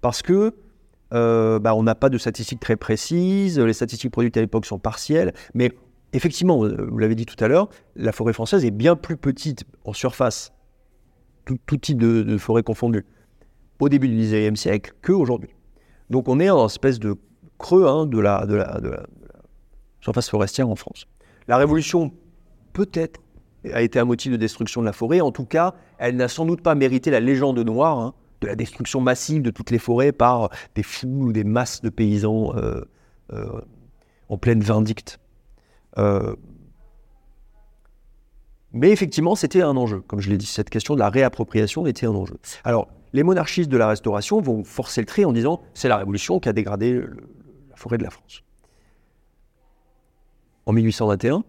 Parce que bah, on n'a pas de statistiques très précises, les statistiques produites à l'époque sont partielles, mais effectivement, euh, vous l'avez dit tout à l'heure, la forêt française est bien plus petite en surface, tout, type de, forêt confondue, au début du XIXe siècle qu'aujourd'hui. Donc on est en espèce de creux hein, de, la, surface forestière en France. La Révolution, peut-être, a été un motif de destruction de la forêt. En tout cas, elle n'a sans doute pas mérité la légende noire hein, de la destruction massive de toutes les forêts par des foules ou des masses de paysans euh, euh, en pleine vindicte. Euh, mais effectivement, c'était un enjeu. Comme je l'ai dit, cette question de la réappropriation était un enjeu. Alors, les monarchistes de la Restauration vont forcer le trait en disant c'est la Révolution qui a dégradé la forêt de la France. En 1821,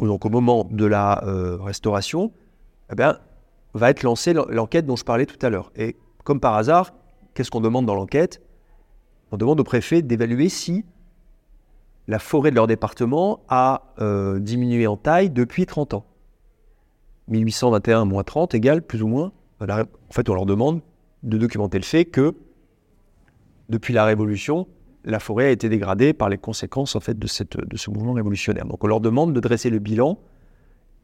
donc au moment de la euh, restauration, eh bien, va être lancée l'enquête dont je parlais tout à l'heure. Et comme par hasard, qu'est-ce qu'on demande dans l'enquête? On demande au préfet d'évaluer si la forêt de leur département a euh, diminué en taille depuis 30 ans. 1821 moins 30 égale plus ou moins. En fait, on leur demande de documenter le fait que depuis la Révolution, la forêt a été dégradée par les conséquences en fait de, ce mouvement révolutionnaire. Donc on leur demande de dresser le bilan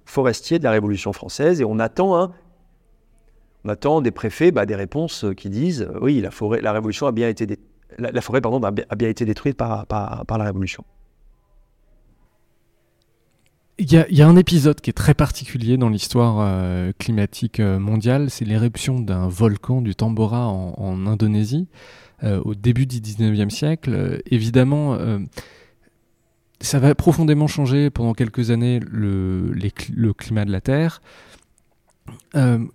forestier de la Révolution française et on attend, on attend des préfets bah, des réponses qui disent euh, oui la forêt, la Révolution a bien été la, a, bien été détruite par, la Révolution. Il y, a, un épisode qui est très particulier dans l'histoire euh, climatique euh, mondiale, c'est l'éruption d'un volcan du Tambora en Indonésie. Euh, au début du 19e siècle. Euh, évidemment, euh, ça va profondément changer pendant quelques années le, le climat de la Terre.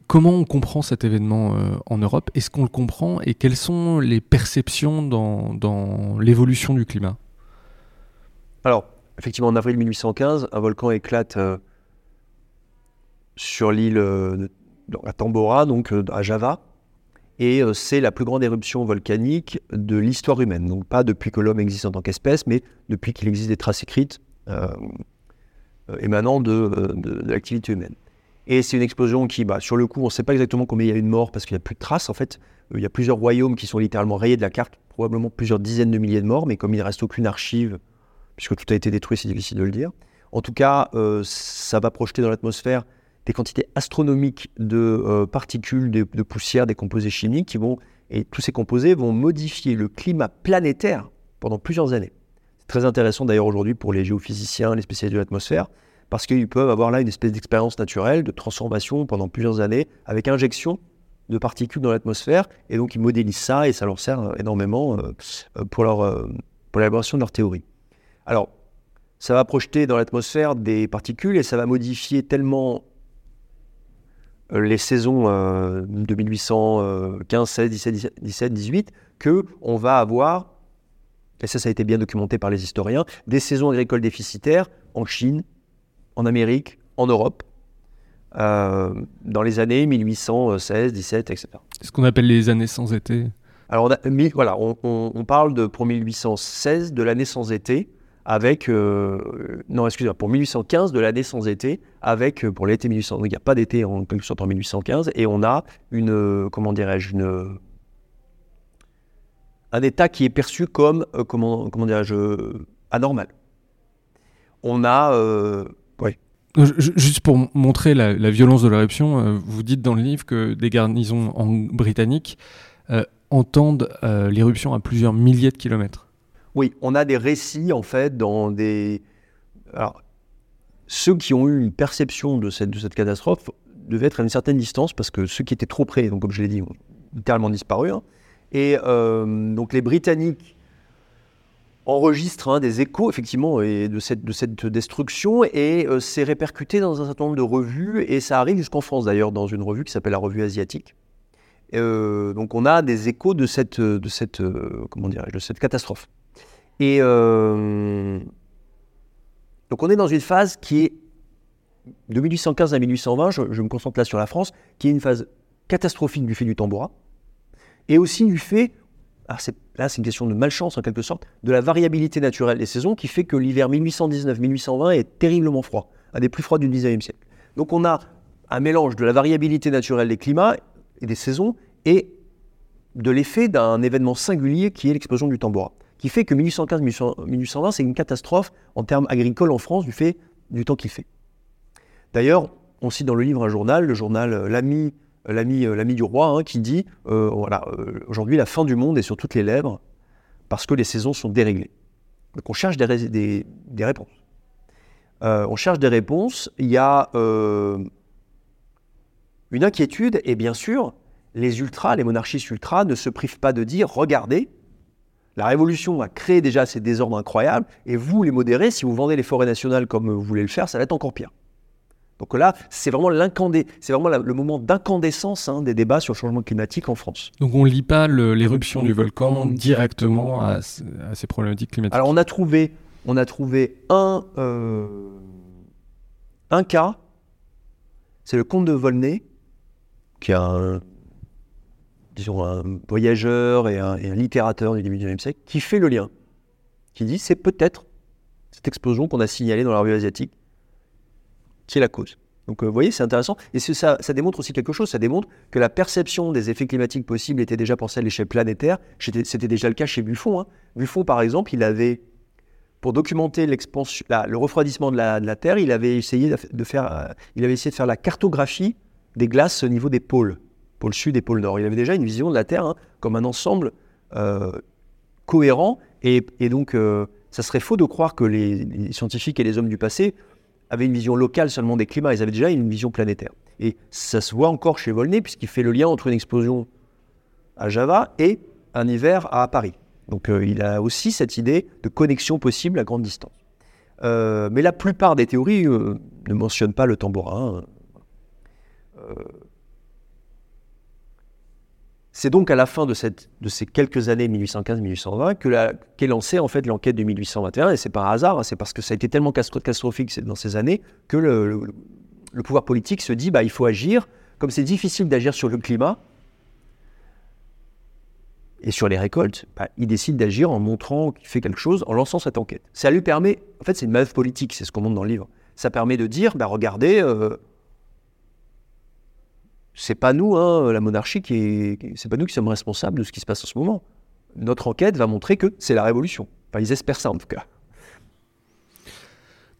comment on comprend cet événement en Europe? Est-ce qu'on le comprend? Et quelles sont les perceptions dans, dans l'évolution du climat? Alors, effectivement, en avril 1815, un volcan éclate sur l'île de la Tambora, donc à Java et euh, c'est la plus grande éruption volcanique de l'histoire humaine. Donc pas depuis que l'homme existe en tant qu'espèce, mais depuis qu'il existe des traces écrites euh, euh, émanant de, l'activité humaine. Et c'est une explosion qui, bah, sur le coup, on ne sait pas exactement combien il y a eu de morts parce qu'il n'y a plus de traces. En fait, il y a plusieurs royaumes qui sont littéralement rayés de la carte, probablement plusieurs dizaines de milliers de morts, mais comme il ne reste aucune archive, puisque tout a été détruit, c'est difficile de le dire. En tout cas, ça va projeter dans l'atmosphère des quantités astronomiques de euh, particules, de, poussière, des composés chimiques qui vont, et tous ces composés vont modifier le climat planétaire pendant plusieurs années. C'est très intéressant d'ailleurs aujourd'hui pour les géophysiciens, les spécialistes de l'atmosphère, parce qu'ils peuvent avoir là une espèce d'expérience naturelle de transformation pendant plusieurs années avec injection de particules dans l'atmosphère, et donc ils modélisent ça et ça leur sert énormément euh, euh, pour, leur, pour l'élaboration de leur théorie. Alors, ça va projeter dans l'atmosphère des particules et ça va modifier tellement euh, les saisons euh, de 1815, 16, 17, 17, 18, que on va avoir, et ça ça a été bien documenté par les historiens, des saisons agricoles déficitaires en Chine, en Amérique, en Europe, euh, dans les années 1816, 17, etc. C'est ce qu'on appelle les années sans été. Alors on voilà, on, on, parle de, pour 1816 de l'année sans été, avec, euh, non, excusez-moi, pour 1815, de l'année sans été, avec, euh, pour l'été 1800, il n'y a pas d'été en quelque sorte en 1815, et on a une, euh, comment dirais-je, une, un état qui est perçu comme, comment, comment dirais-je, anormal. On a, oui. Juste pour montrer la, violence de l'éruption, vous dites dans le livre que des garnisons britanniques entendent l'éruption à plusieurs milliers de kilomètres. Oui, on a des récits en fait dans des. Alors, ceux qui ont eu une perception de cette, catastrophe devaient être à une certaine distance parce que ceux qui étaient trop près, donc comme je l'ai dit, ont littéralement disparu. Hein. Et euh, donc les Britanniques enregistrent hein, des échos effectivement et de, cette, de cette destruction et euh, c'est répercuté dans un certain nombre de revues et ça arrive jusqu'en France d'ailleurs dans une revue qui s'appelle la Revue Asiatique. Euh, donc on a des échos de cette, de cette, comment de cette catastrophe. Et euh, donc on est dans une phase qui est de 1815 à 1820, je, me concentre là sur la France, qui est une phase catastrophique du fait du tambourin, et aussi du fait, là c'est une question de malchance en quelque sorte, de la variabilité naturelle des saisons qui fait que l'hiver 1819-1820 est terriblement froid, un des plus froids du 19e siècle. Donc on a un mélange de la variabilité naturelle des climats et des saisons et de l'effet d'un événement singulier qui est l'explosion du tambourin qui fait que 1815-1820, c'est une catastrophe en termes agricoles en France du fait du temps qu'il fait. D'ailleurs, on cite dans le livre un journal, le journal euh, L'ami euh, l'ami euh, l'ami du roi, hein, qui dit voilà, aujourd'hui la fin du monde est sur toutes les lèvres parce que les saisons sont déréglées. Donc on cherche des, des, des réponses. on cherche des réponses. Il y a une inquiétude et bien sûr, les ultras, les monarchistes ultras ne se privent pas de dire regardez, la révolution a créé déjà ces désordres incroyables, et vous, les modérés, si vous vendez les forêts nationales comme vous voulez le faire, ça va être encore pire. Donc là, c'est vraiment l'incandé, c'est vraiment le moment d'incandescence hein, des débats sur le changement climatique en France. Donc on ne lit pas l'éruption du volcan directement à, ces problématiques climatiques. Alors on a trouvé, on a trouvé un, euh, un cas, c'est le comte de Volney, qui est un, disons, un voyageur et un, littérateur du début du XIXe siècle, qui fait le lien, qui dit c'est peut-être cette explosion qu'on a signalée dans la revue asiatique qui est la cause. Donc euh, vous voyez, c'est intéressant. Et ça, ça démontre aussi quelque chose, ça démontre que la perception des effets climatiques possibles était déjà pensée à l'échelle planétaire. C'était déjà le cas chez Buffon. Hein. Buffon, par exemple, il avait, pour documenter le refroidissement de la, Terre, il avait, essayé de faire, euh, il avait essayé de faire la cartographie des glaces au niveau des pôles, pôle sud et pôle nord. Il avait déjà une vision de la Terre hein, comme un ensemble euh, cohérent. Et, donc, ça serait faux de croire que les scientifiques et les hommes du passé avaient une vision locale seulement des climats, ils avaient déjà une vision planétaire. Et ça se voit encore chez Volney, puisqu'il fait le lien entre une explosion à Java et un hiver à Paris. Donc euh, il a aussi cette idée de connexion possible à grande distance. Euh, mais la plupart des théories euh, ne mentionnent pas le tambourin. C'est donc à la fin de, ces quelques années 1815-1820 que qu'est lancée en fait l'enquête de 1821 et c'est par hasard, hein, c'est parce que ça a été tellement catastrophique dans ces années que le, pouvoir politique se dit bah il faut agir. Comme c'est difficile d'agir sur le climat et sur les récoltes, bah, il décide d'agir en montrant qu'il fait quelque chose, en lançant cette enquête. Ça lui permet, en fait c'est une manœuvre politique, c'est ce qu'on montre dans le livre. Ça permet de dire bah regardez. Euh, c'est pas nous, hein, la monarchie, qui est, c'est pas nous qui sommes responsables de ce qui se passe en ce moment. Notre enquête va montrer que c'est la révolution. Enfin, ils espèrent ça en tout cas.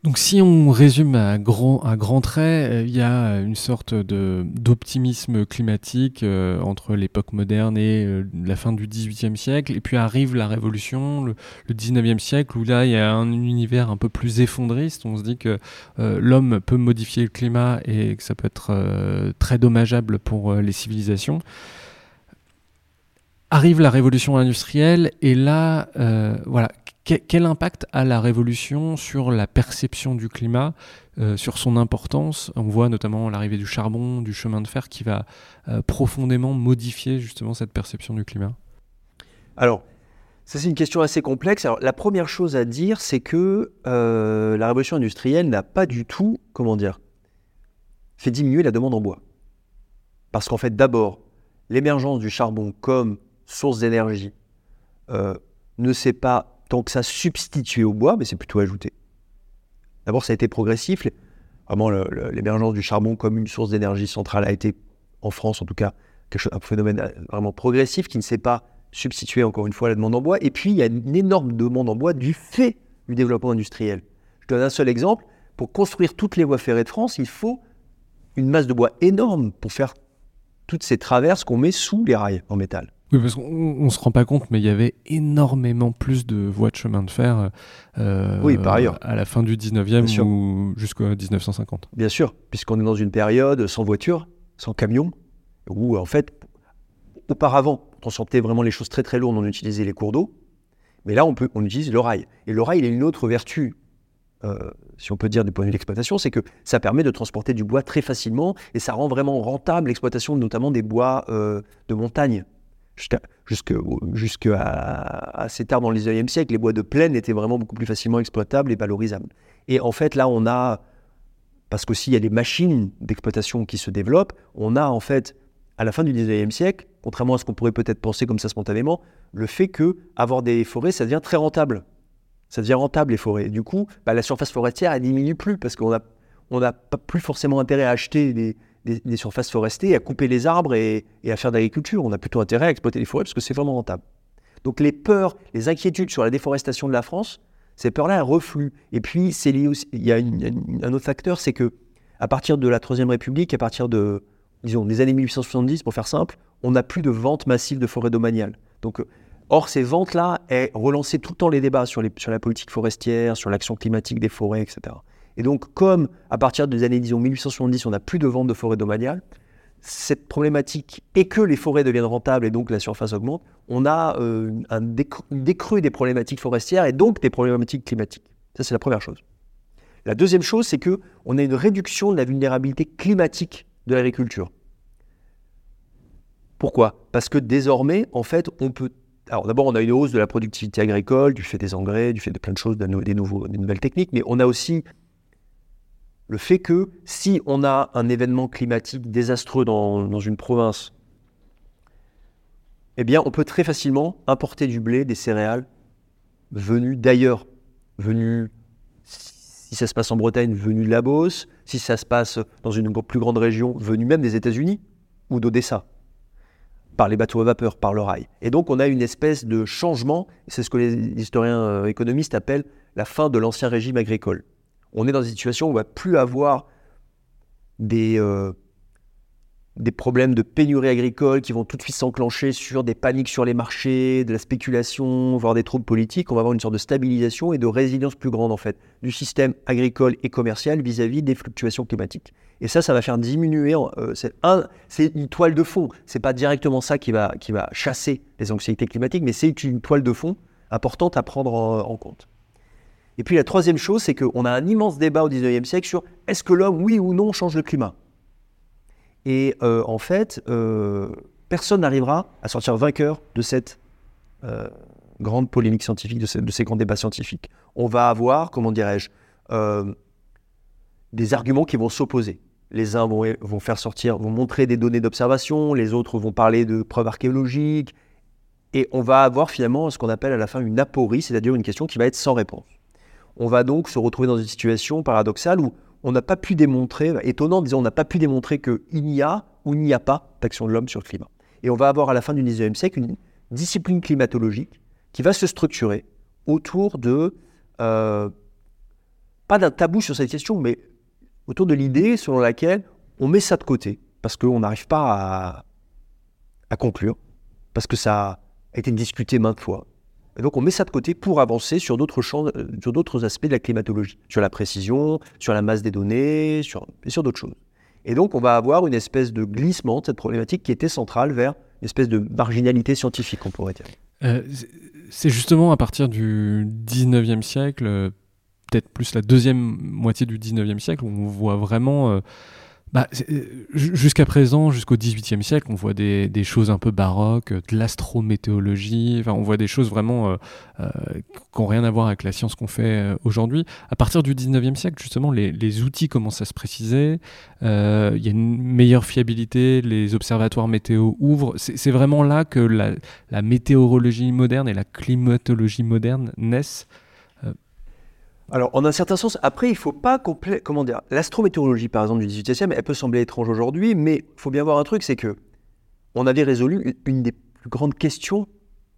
Donc si on résume à grands à grand traits, euh, il y a une sorte d'optimisme climatique euh, entre l'époque moderne et euh, la fin du XVIIIe siècle, et puis arrive la Révolution, le, XIXe siècle, où là il y a un univers un peu plus effondriste, on se dit que l'homme peut modifier le climat et que ça peut être très dommageable pour les civilisations. Arrive la révolution industrielle et là, voilà, quel impact a la révolution sur la perception du climat, euh, sur son importance? On voit notamment l'arrivée du charbon, du chemin de fer qui va euh, profondément modifier justement cette perception du climat? Alors, ça c'est une question assez complexe. Alors, la première chose à dire, c'est que euh, la révolution industrielle n'a pas du tout, comment dire, fait diminuer la demande en bois. Parce qu'en fait, d'abord, l'émergence du charbon comme source d'énergie ne s'est pas donc ça substitué au bois, mais c'est plutôt ajouté. D'abord, ça a été progressif. Vraiment, l'émergence du charbon comme une source d'énergie centrale a été, en France en tout cas, un phénomène euh, vraiment progressif qui ne s'est pas substitué encore une fois à la demande en bois. Et puis, il y a une énorme demande en bois du fait du développement industriel. Je donne un seul exemple. Pour construire toutes les voies ferrées de France, il faut une masse de bois énorme pour faire toutes ces traverses qu'on met sous les rails en métal. Oui, parce qu'on ne se rend pas compte, mais il y avait énormément plus de voies de chemin de fer euh, oui, par ailleurs. à la fin du 19e ou jusqu'à 1950. Bien sûr, puisqu'on est dans une période sans voiture, sans camion, où en fait, auparavant, pour transporter vraiment les choses très très lourdes, on utilisait les cours d'eau, mais là on, peut, on utilise le rail. Et le rail, il a une autre vertu, euh, si on peut dire du point de vue de l'exploitation, c'est que ça permet de transporter du bois très facilement et ça rend vraiment rentable l'exploitation notamment des bois euh, de montagne jusqu'à assez tard dans le 19e siècle, les bois de plaine étaient vraiment beaucoup plus facilement exploitables et valorisables. Et en fait, là, on a, parce qu'aussi il y a des machines d'exploitation qui se développent, on a en fait, à la fin du 19e siècle, contrairement à ce qu'on pourrait peut-être penser comme ça spontanément, le fait que avoir des forêts, ça devient très rentable. Ça devient rentable les forêts. Du coup, bah, la surface forestière, elle diminue plus parce qu'on n'a on a pas plus forcément intérêt à acheter des, des, surfaces forestées, à couper les arbres et, à faire de l'agriculture. On a plutôt intérêt à exploiter les forêts parce que c'est vraiment rentable. Donc les peurs, les inquiétudes sur la déforestation de la France, ces peurs-là, elles refluent. Et puis, c'est lié aussi, il y a un autre facteur, c'est que à partir de la Troisième République, à partir de, disons, des années 1870, pour faire simple, on n'a plus de vente massive de forêts domaniales. Donc, or, ces ventes-là, elles relançaient tout le temps les débats sur, les, sur la politique forestière, sur l'action climatique des forêts, etc. Et donc, comme à partir des années, disons, 1870, on n'a plus de vente de forêts domaniales, cette problématique et que les forêts deviennent rentables et donc la surface augmente, on a euh, un décru des problématiques forestières et donc des problématiques climatiques. Ça, c'est la première chose. La deuxième chose, c'est que on a une réduction de la vulnérabilité climatique de l'agriculture. Pourquoi? Parce que désormais, en fait, on peut. Alors d'abord, on a une hausse de la productivité agricole du fait des engrais, du fait de plein de choses, des, des nouvelles techniques, mais on a aussi le fait que si on a un événement climatique désastreux dans, une province, eh bien, on peut très facilement importer du blé, des céréales venus d'ailleurs, venus, si ça se passe en Bretagne, venus de la Beauce, si ça se passe dans une plus grande région, venus même des États-Unis ou d'Odessa, par les bateaux à vapeur, par le rail. Et donc, on a une espèce de changement, c'est ce que les historiens euh, économistes appellent la fin de l'ancien régime agricole. On est dans une situation où on va plus avoir des, euh, des problèmes de pénurie agricole qui vont tout de suite s'enclencher sur des paniques sur les marchés, de la spéculation, voire des troubles politiques. On va avoir une sorte de stabilisation et de résilience plus grande en fait du système agricole et commercial vis-à-vis des fluctuations climatiques. Et ça, ça va faire diminuer. Euh, c'est une toile de fond. C'est pas directement ça qui va chasser les anxiétés climatiques, mais c'est une toile de fond importante à prendre en compte. Et puis la troisième chose, c'est qu'on a un immense débat au 19e siècle sur est-ce que l'homme, oui ou non, change le climat? Et euh, en fait, euh, personne n'arrivera à sortir vainqueur de cette euh, grande polémique scientifique, de, de, ces grands débats scientifiques. On va avoir, comment dirais-je, des arguments qui vont s'opposer. Les uns vont, vont, faire sortir, vont montrer des données d'observation, les autres vont parler de preuves archéologiques, et on va avoir finalement ce qu'on appelle à la fin une aporie, c'est-à-dire une question qui va être sans réponse on va donc se retrouver dans une situation paradoxale où on n'a pas pu démontrer, étonnant, disons, on n'a pas pu démontrer qu'il n'y a ou il n'y a pas d'action de l'homme sur le climat. Et on va avoir à la fin du 19e siècle une discipline climatologique qui va se structurer autour de, euh, pas d'un tabou sur cette question, mais autour de l'idée selon laquelle on met ça de côté, parce qu'on n'arrive pas à, à conclure, parce que ça a été discuté maintes fois, et donc on met ça de côté pour avancer sur d'autres champs, euh, sur d'autres aspects de la climatologie, sur la précision, sur la masse des données, sur, et sur d'autres choses. Et donc on va avoir une espèce de glissement de cette problématique qui était centrale vers une espèce de marginalité scientifique, on pourrait dire. Euh, c'est justement à partir du 19e siècle, euh, peut-être plus la deuxième moitié du 19e siècle, où on voit vraiment bah, euh, jusqu'à présent, jusqu'au XVIIIe siècle, on voit des, des, choses un peu baroques, euh, de l'astrométéologie, enfin, on voit des choses vraiment euh, euh, qui n'ont rien à voir avec la science qu'on fait aujourd'hui. À partir du XIXe siècle, justement, les, les, outils commencent à se préciser, il euh, y a une meilleure fiabilité, les observatoires météo ouvrent. C'est vraiment là que la, la météorologie moderne et la climatologie moderne naissent alors, en un certain sens, après, il ne faut pas comment dire, l'astrométéorologie, par exemple, du 18e, elle peut sembler étrange aujourd'hui, mais il faut bien voir un truc, c'est que on avait résolu une des plus grandes questions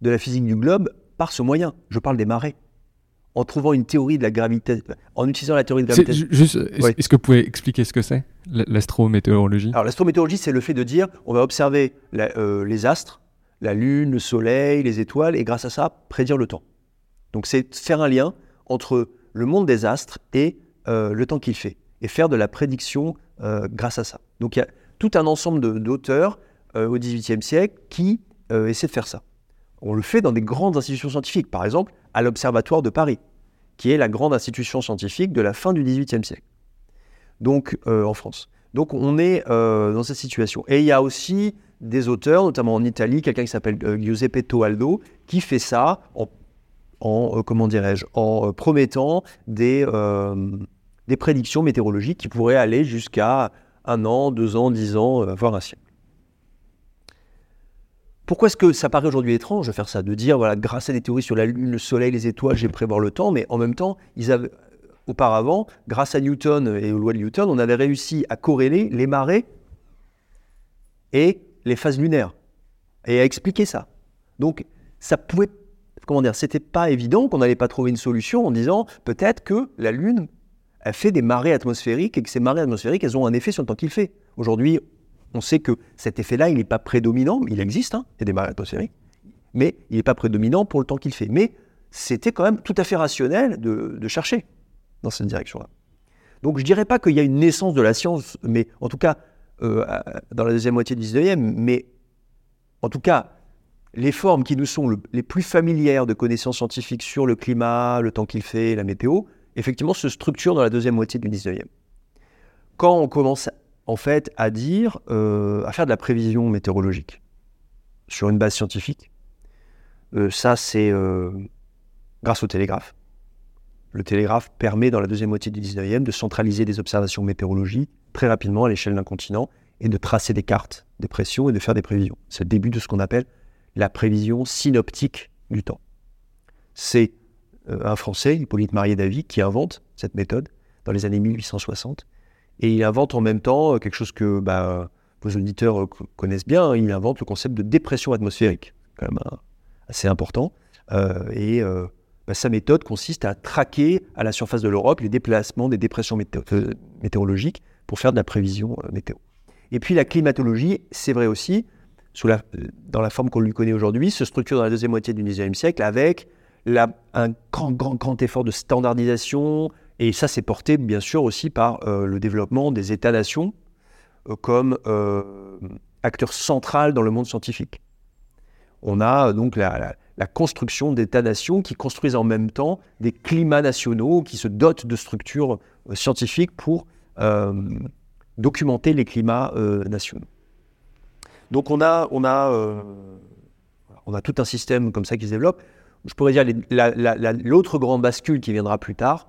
de la physique du globe par ce moyen. Je parle des marées. En trouvant une théorie de la gravité, en utilisant la théorie de la gravité. Est-ce que vous pouvez expliquer ce que c'est, l'astrométéorologie? Alors, l'astrométéorologie, c'est le fait de dire, on va observer euh, les astres, la Lune, le Soleil, les étoiles, et grâce à ça, prédire le temps. Donc, c'est faire un lien entre le monde des astres et euh, le temps qu'il fait, et faire de la prédiction euh, grâce à ça. Donc il y a tout un ensemble d'auteurs euh, au XVIIIe siècle qui essaient de faire ça. On le fait dans des grandes institutions scientifiques, par exemple à l'Observatoire de Paris, qui est la grande institution scientifique de la fin du XVIIIe siècle, donc en France. Donc on est dans cette situation. Et il y a aussi des auteurs, notamment en Italie, quelqu'un qui s'appelle Giuseppe Toaldo, qui fait ça en en, euh, comment dirais-je, en euh, promettant des, euh, des prédictions météorologiques qui pourraient aller jusqu'à un an, deux ans, dix ans, voire un siècle. Pourquoi est-ce que ça paraît aujourd'hui étrange de faire ça De dire, voilà, grâce à des théories sur la Lune, le Soleil, les étoiles, j'ai prévoir le temps, mais en même temps, auparavant, grâce à Newton et aux lois de Newton, on avait réussi à corréler les marées et les phases lunaires, et à expliquer ça. Donc, ça pouvait comment dire, c'était pas évident qu'on n'allait pas trouver une solution en disant peut-être que la Lune a fait des marées atmosphériques et que ces marées atmosphériques, elles ont un effet sur le temps qu'il fait. Aujourd'hui, on sait que cet effet-là, il n'est pas prédominant, il existe, hein, il y a des marées atmosphériques, mais il n'est pas prédominant pour le temps qu'il fait. Mais c'était quand même tout à fait rationnel de, chercher dans cette direction-là. Donc je dirais pas qu'il y a une naissance de la science, mais en tout cas, euh, dans la deuxième moitié du 19e, mais en tout cas, les formes qui nous sont les plus familières de connaissances scientifiques sur le climat, le temps qu'il fait, la météo, effectivement se structurent dans la deuxième moitié du 19e. Quand on commence en fait à dire, euh, à faire de la prévision météorologique sur une base scientifique, euh, ça c'est euh, grâce au télégraphe. le télégraphe permet dans la deuxième moitié du 19e de centraliser des observations météorologiques très rapidement à l'échelle d'un continent et de tracer des cartes des pressions et de faire des prévisions. C'est le début de ce qu'on appelle la prévision synoptique du temps. C'est euh, un Français, Hippolyte Marié-Davy, qui invente cette méthode dans les années 1860. Et il invente en même temps euh, quelque chose que bah, vos auditeurs euh, connaissent bien, il invente le concept de dépression atmosphérique, quand même assez important. et bah, sa méthode consiste à traquer à la surface de l'Europe les déplacements des dépressions météorologiques pour faire de la prévision météo. Et puis la climatologie, c'est vrai aussi, sous la, dans la forme qu'on lui connaît aujourd'hui, se structure dans la deuxième moitié du XIXe siècle avec un grand, grand, grand effort de standardisation. Et ça, c'est porté bien sûr aussi par euh, le développement des États-nations euh, comme euh, acteur dans le monde scientifique. On a donc la, la construction d'États-nations qui construisent en même temps des climats nationaux, qui se dotent de structures scientifiques pour documenter les climats nationaux. Donc on a, on, a, on a tout un système comme ça qui se développe je pourrais dire l'autre grande bascule qui viendra plus tard,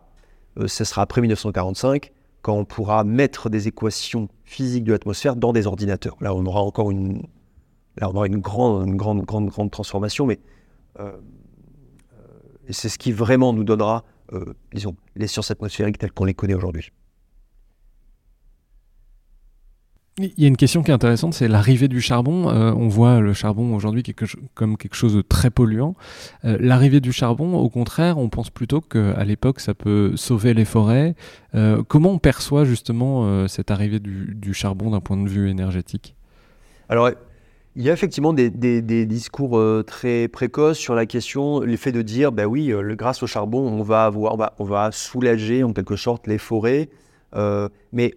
euh, ce sera après 1945, quand on pourra mettre des équations physiques de l'atmosphère dans des ordinateurs. Là, on aura encore une, là, on aura une grande, grande, grande, grande transformation, mais euh, euh, c'est ce qui vraiment nous donnera, disons, les sciences atmosphériques telles qu'on les connaît aujourd'hui. Il y a une question qui est intéressante, c'est l'arrivée du charbon. Euh, on voit le charbon aujourd'hui comme quelque chose de très polluant. Euh, l'arrivée du charbon, au contraire, on pense plutôt qu'à l'époque, ça peut sauver les forêts. Euh, comment on perçoit justement cette arrivée du, charbon d'un point de vue énergétique? Alors, il y a effectivement des, discours très précoces sur la question, l'effet de dire, ben oui, grâce au charbon, on va avoir, on va, on va soulager en quelque sorte les forêts. mais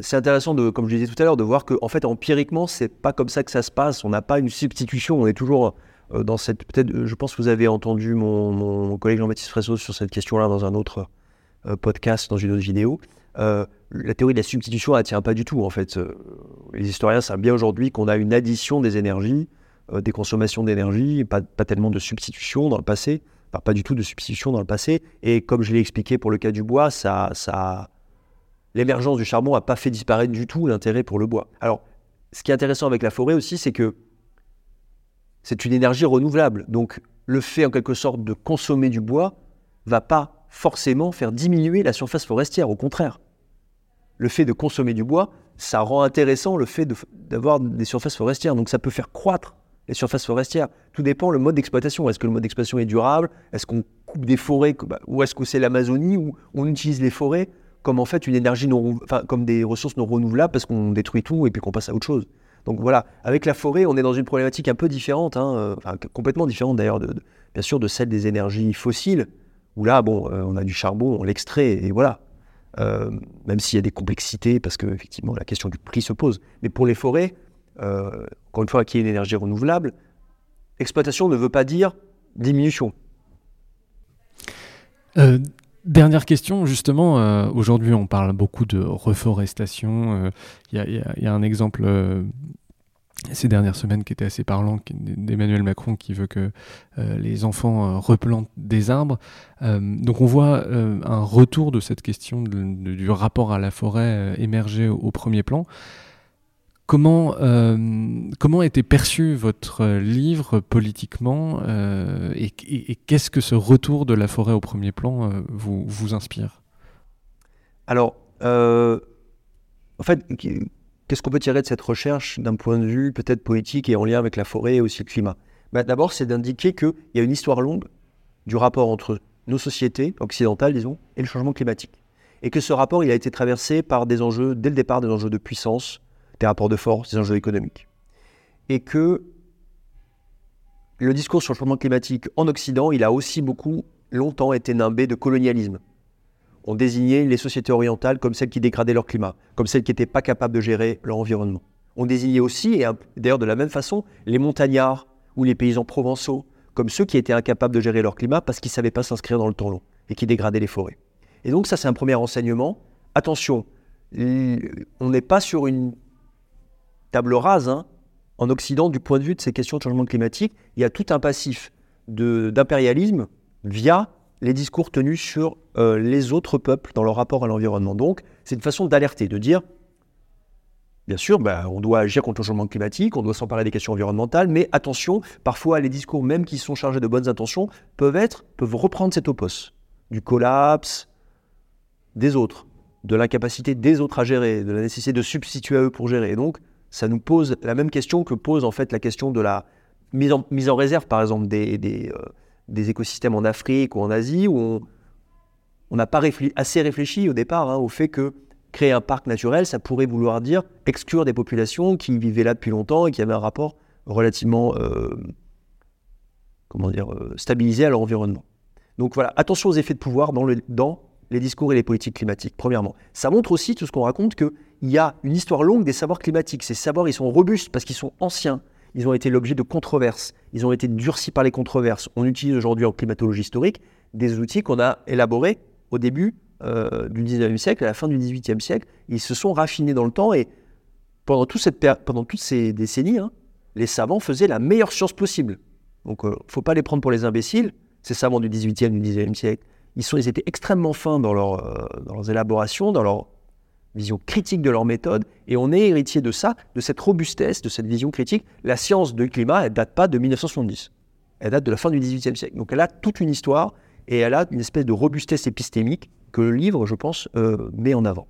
c'est intéressant, de, comme je disais tout à l'heure, de voir que en fait, empiriquement, c'est pas comme ça que ça se passe. On n'a pas une substitution. On est toujours euh, dans cette. Peut-être, je pense que vous avez entendu mon, collègue Jean-Baptiste Fressos sur cette question-là dans un autre euh, podcast, dans une autre vidéo. Euh, la théorie de la substitution, elle tient pas du tout. En fait, les historiens savent bien aujourd'hui qu'on a une addition des énergies, des consommations d'énergie, pas, pas, tellement de substitution dans le passé. Enfin, pas du tout de substitution dans le passé. Et comme je l'ai expliqué pour le cas du bois, ça, ça l'émergence du charbon n'a pas fait disparaître du tout l'intérêt pour le bois. Alors, ce qui est intéressant avec la forêt aussi, c'est que c'est une énergie renouvelable. Donc, le fait en quelque sorte de consommer du bois va pas forcément faire diminuer la surface forestière. Au contraire, le fait de consommer du bois, ça rend intéressant le fait d'avoir des surfaces forestières. Donc, ça peut faire croître les surfaces forestières. Tout dépend le mode d'exploitation. Est-ce que le mode d'exploitation est durable? Est-ce qu'on coupe des forêts? Bah, Ou est-ce que c'est l'Amazonie où on utilise les forêts? Comme en fait une énergie non, enfin, comme des ressources non renouvelables parce qu'on détruit tout et puis qu'on passe à autre chose. Donc voilà, avec la forêt, on est dans une problématique un peu différente, hein, euh, enfin, complètement différente d'ailleurs, de, bien sûr, de celle des énergies fossiles, où là, bon, euh, on a du charbon, on l'extrait, et voilà. Euh, même s'il y a des complexités, parce que effectivement, la question du prix se pose. Mais pour les forêts, encore une fois, qu'il y ait une énergie renouvelable, exploitation ne veut pas dire diminution. Dernière question, justement, euh, aujourd'hui on parle beaucoup de reforestation. Il euh, y, a un exemple euh, ces dernières semaines qui était assez parlant d'Emmanuel Macron qui veut que les enfants replantent des arbres. donc on voit un retour de cette question du rapport à la forêt émerger au premier plan. Comment, euh, comment perçu votre livre politiquement euh, et, qu'est-ce que ce retour de la forêt au premier plan euh, vous, inspire? Alors, en fait, qu'est-ce qu'on peut tirer de cette recherche d'un point de vue peut-être politique et en lien avec la forêt et aussi le climat? Bah, D'abord, c'est d'indiquer qu'il y a une histoire longue du rapport entre nos sociétés occidentales, disons, et le changement climatique. Et que ce rapport, il a été traversé par des enjeux, dès le départ, des enjeux de puissance, des rapports de force, des enjeux économiques. Et que le discours sur le changement climatique en Occident, il a aussi beaucoup longtemps été nimbé de colonialisme. On désignait les sociétés orientales comme celles qui dégradaient leur climat, comme celles qui n'étaient pas capables de gérer leur environnement. On désignait aussi, et d'ailleurs de la même façon, les montagnards ou les paysans provençaux comme ceux qui étaient incapables de gérer leur climat parce qu'ils ne savaient pas s'inscrire dans le temps long et qui dégradaient les forêts. Et donc ça, c'est un premier enseignement. Attention, on n'est pas sur une table rase hein, en Occident du point de vue de ces questions de changement climatique. Il y a tout un passif d'impérialisme via les discours tenus sur euh, les autres peuples dans leur rapport à l'environnement. Donc, c'est une façon d'alerter, de dire, bien sûr, bah, on doit agir contre le changement climatique, on doit s'emparer des questions environnementales, mais attention, parfois les discours, même qui sont chargés de bonnes intentions, peuvent être, peuvent reprendre cet opos du collapse des autres, de l'incapacité des autres à gérer, de la nécessité de substituer à eux pour gérer. Donc, ça nous pose la même question que pose en fait la question de la mise en, réserve, par exemple, des, euh, des écosystèmes en Afrique ou en Asie, où on n'a pas assez réfléchi au départ hein, au fait que créer un parc naturel, ça pourrait vouloir dire exclure des populations qui vivaient là depuis longtemps et qui avaient un rapport relativement euh, comment dire, euh, stabilisé à leur environnement. Donc voilà, attention aux effets de pouvoir dans, le, dans les discours et les politiques climatiques, premièrement. Ça montre aussi, tout ce qu'on raconte, qu'il y a une histoire longue des savoirs climatiques. Ces savoirs, ils sont robustes parce qu'ils sont anciens. Ils ont été l'objet de controverses. Ils ont été durcis par les controverses. On utilise aujourd'hui en climatologie historique des outils qu'on a élaborés au début euh, du 19e siècle, à la fin du 18e siècle. Ils se sont raffinés dans le temps et pendant, cette pendant toutes ces décennies, hein, les savants faisaient la meilleure science possible. Donc, il euh, ne faut pas les prendre pour les imbéciles. Ces savants du 18e, du 19e siècle, ils étaient extrêmement fins dans, leur, euh, dans leurs élaborations, dans leur vision critique de leur méthode, et on est héritier de ça, de cette robustesse, de cette vision critique. La science du climat, elle date pas de 1970, elle date de la fin du XVIIIe siècle. Donc elle a toute une histoire, et elle a une espèce de robustesse épistémique que le livre, je pense, euh, met en avant.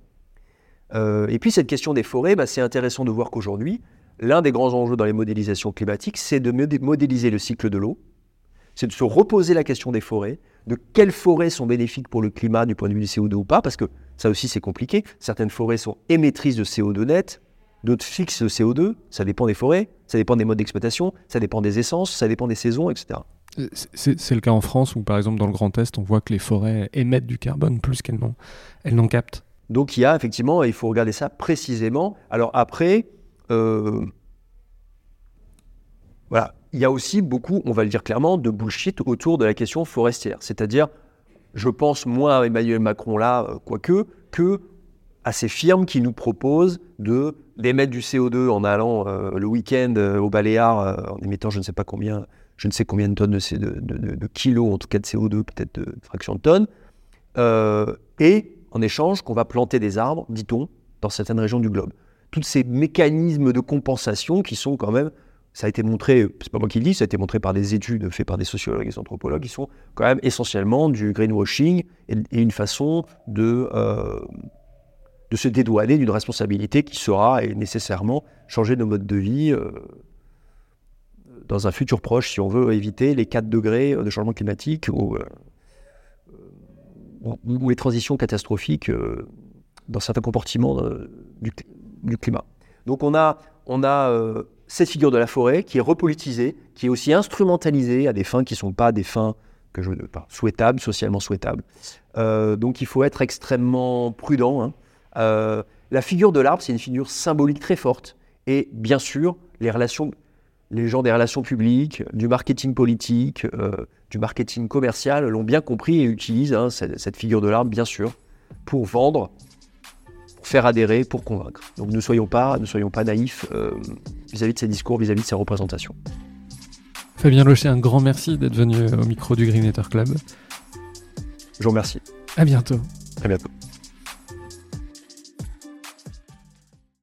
Euh, et puis cette question des forêts, bah, c'est intéressant de voir qu'aujourd'hui, l'un des grands enjeux dans les modélisations climatiques, c'est de modéliser le cycle de l'eau, c'est de se reposer la question des forêts, de quelles forêts sont bénéfiques pour le climat du point de vue du CO2 ou pas, parce que ça aussi c'est compliqué. Certaines forêts sont émettrices de CO2 net, d'autres fixent le CO2, ça dépend des forêts, ça dépend des modes d'exploitation, ça dépend des essences, ça dépend des saisons, etc. Euh, c'est le cas en France où, par exemple, dans le Grand Est, on voit que les forêts émettent du carbone plus qu'elles n'en captent. Donc il y a effectivement, il faut regarder ça précisément. Alors après, euh, voilà, il y a aussi beaucoup, on va le dire clairement, de bullshit autour de la question forestière. C'est-à-dire, je pense moins à Emmanuel Macron là, euh, quoique, que à ces firmes qui nous proposent de d'émettre du CO2 en allant euh, le week-end euh, au Baléares en émettant je ne sais pas combien, je ne sais combien de tonnes de, de, de, kilos, en tout cas de CO2, peut-être de fractions de tonnes, et en échange qu'on va planter des arbres, dit-on, dans certaines régions du globe. Tous ces mécanismes de compensation qui sont quand même ça a été montré, c'est pas moi qui le dis, ça a été montré par des études faites par des sociologues et des anthropologues qui sont quand même essentiellement du greenwashing et, une façon de, euh, de se dédouaner d'une responsabilité qui sera et nécessairement changer nos modes de vie euh, dans un futur proche si on veut éviter les 4 degrés de changement climatique ou, euh, les transitions catastrophiques dans certains comportements du, du, climat. Donc on a, on a cette figure de la forêt qui est repolitisée, qui est aussi instrumentalisée à des fins qui ne sont pas des fins que je, pas, souhaitables, socialement souhaitables. Euh, donc il faut être extrêmement prudent. Hein. Euh, la figure de l'arbre, c'est une figure symbolique très forte. Et bien sûr, les relations, les gens des relations publiques, du marketing politique, euh, du marketing commercial l'ont bien compris et utilisent hein, cette, cette, figure de l'arbre, bien sûr, pour vendre faire adhérer pour convaincre. Donc ne soyons pas, ne soyons pas naïfs vis-à-vis de ces discours, vis-à-vis de ces représentations. Fabien Locher, un grand merci d'être venu au micro du Green Club. Je vous remercie. À bientôt. À bientôt.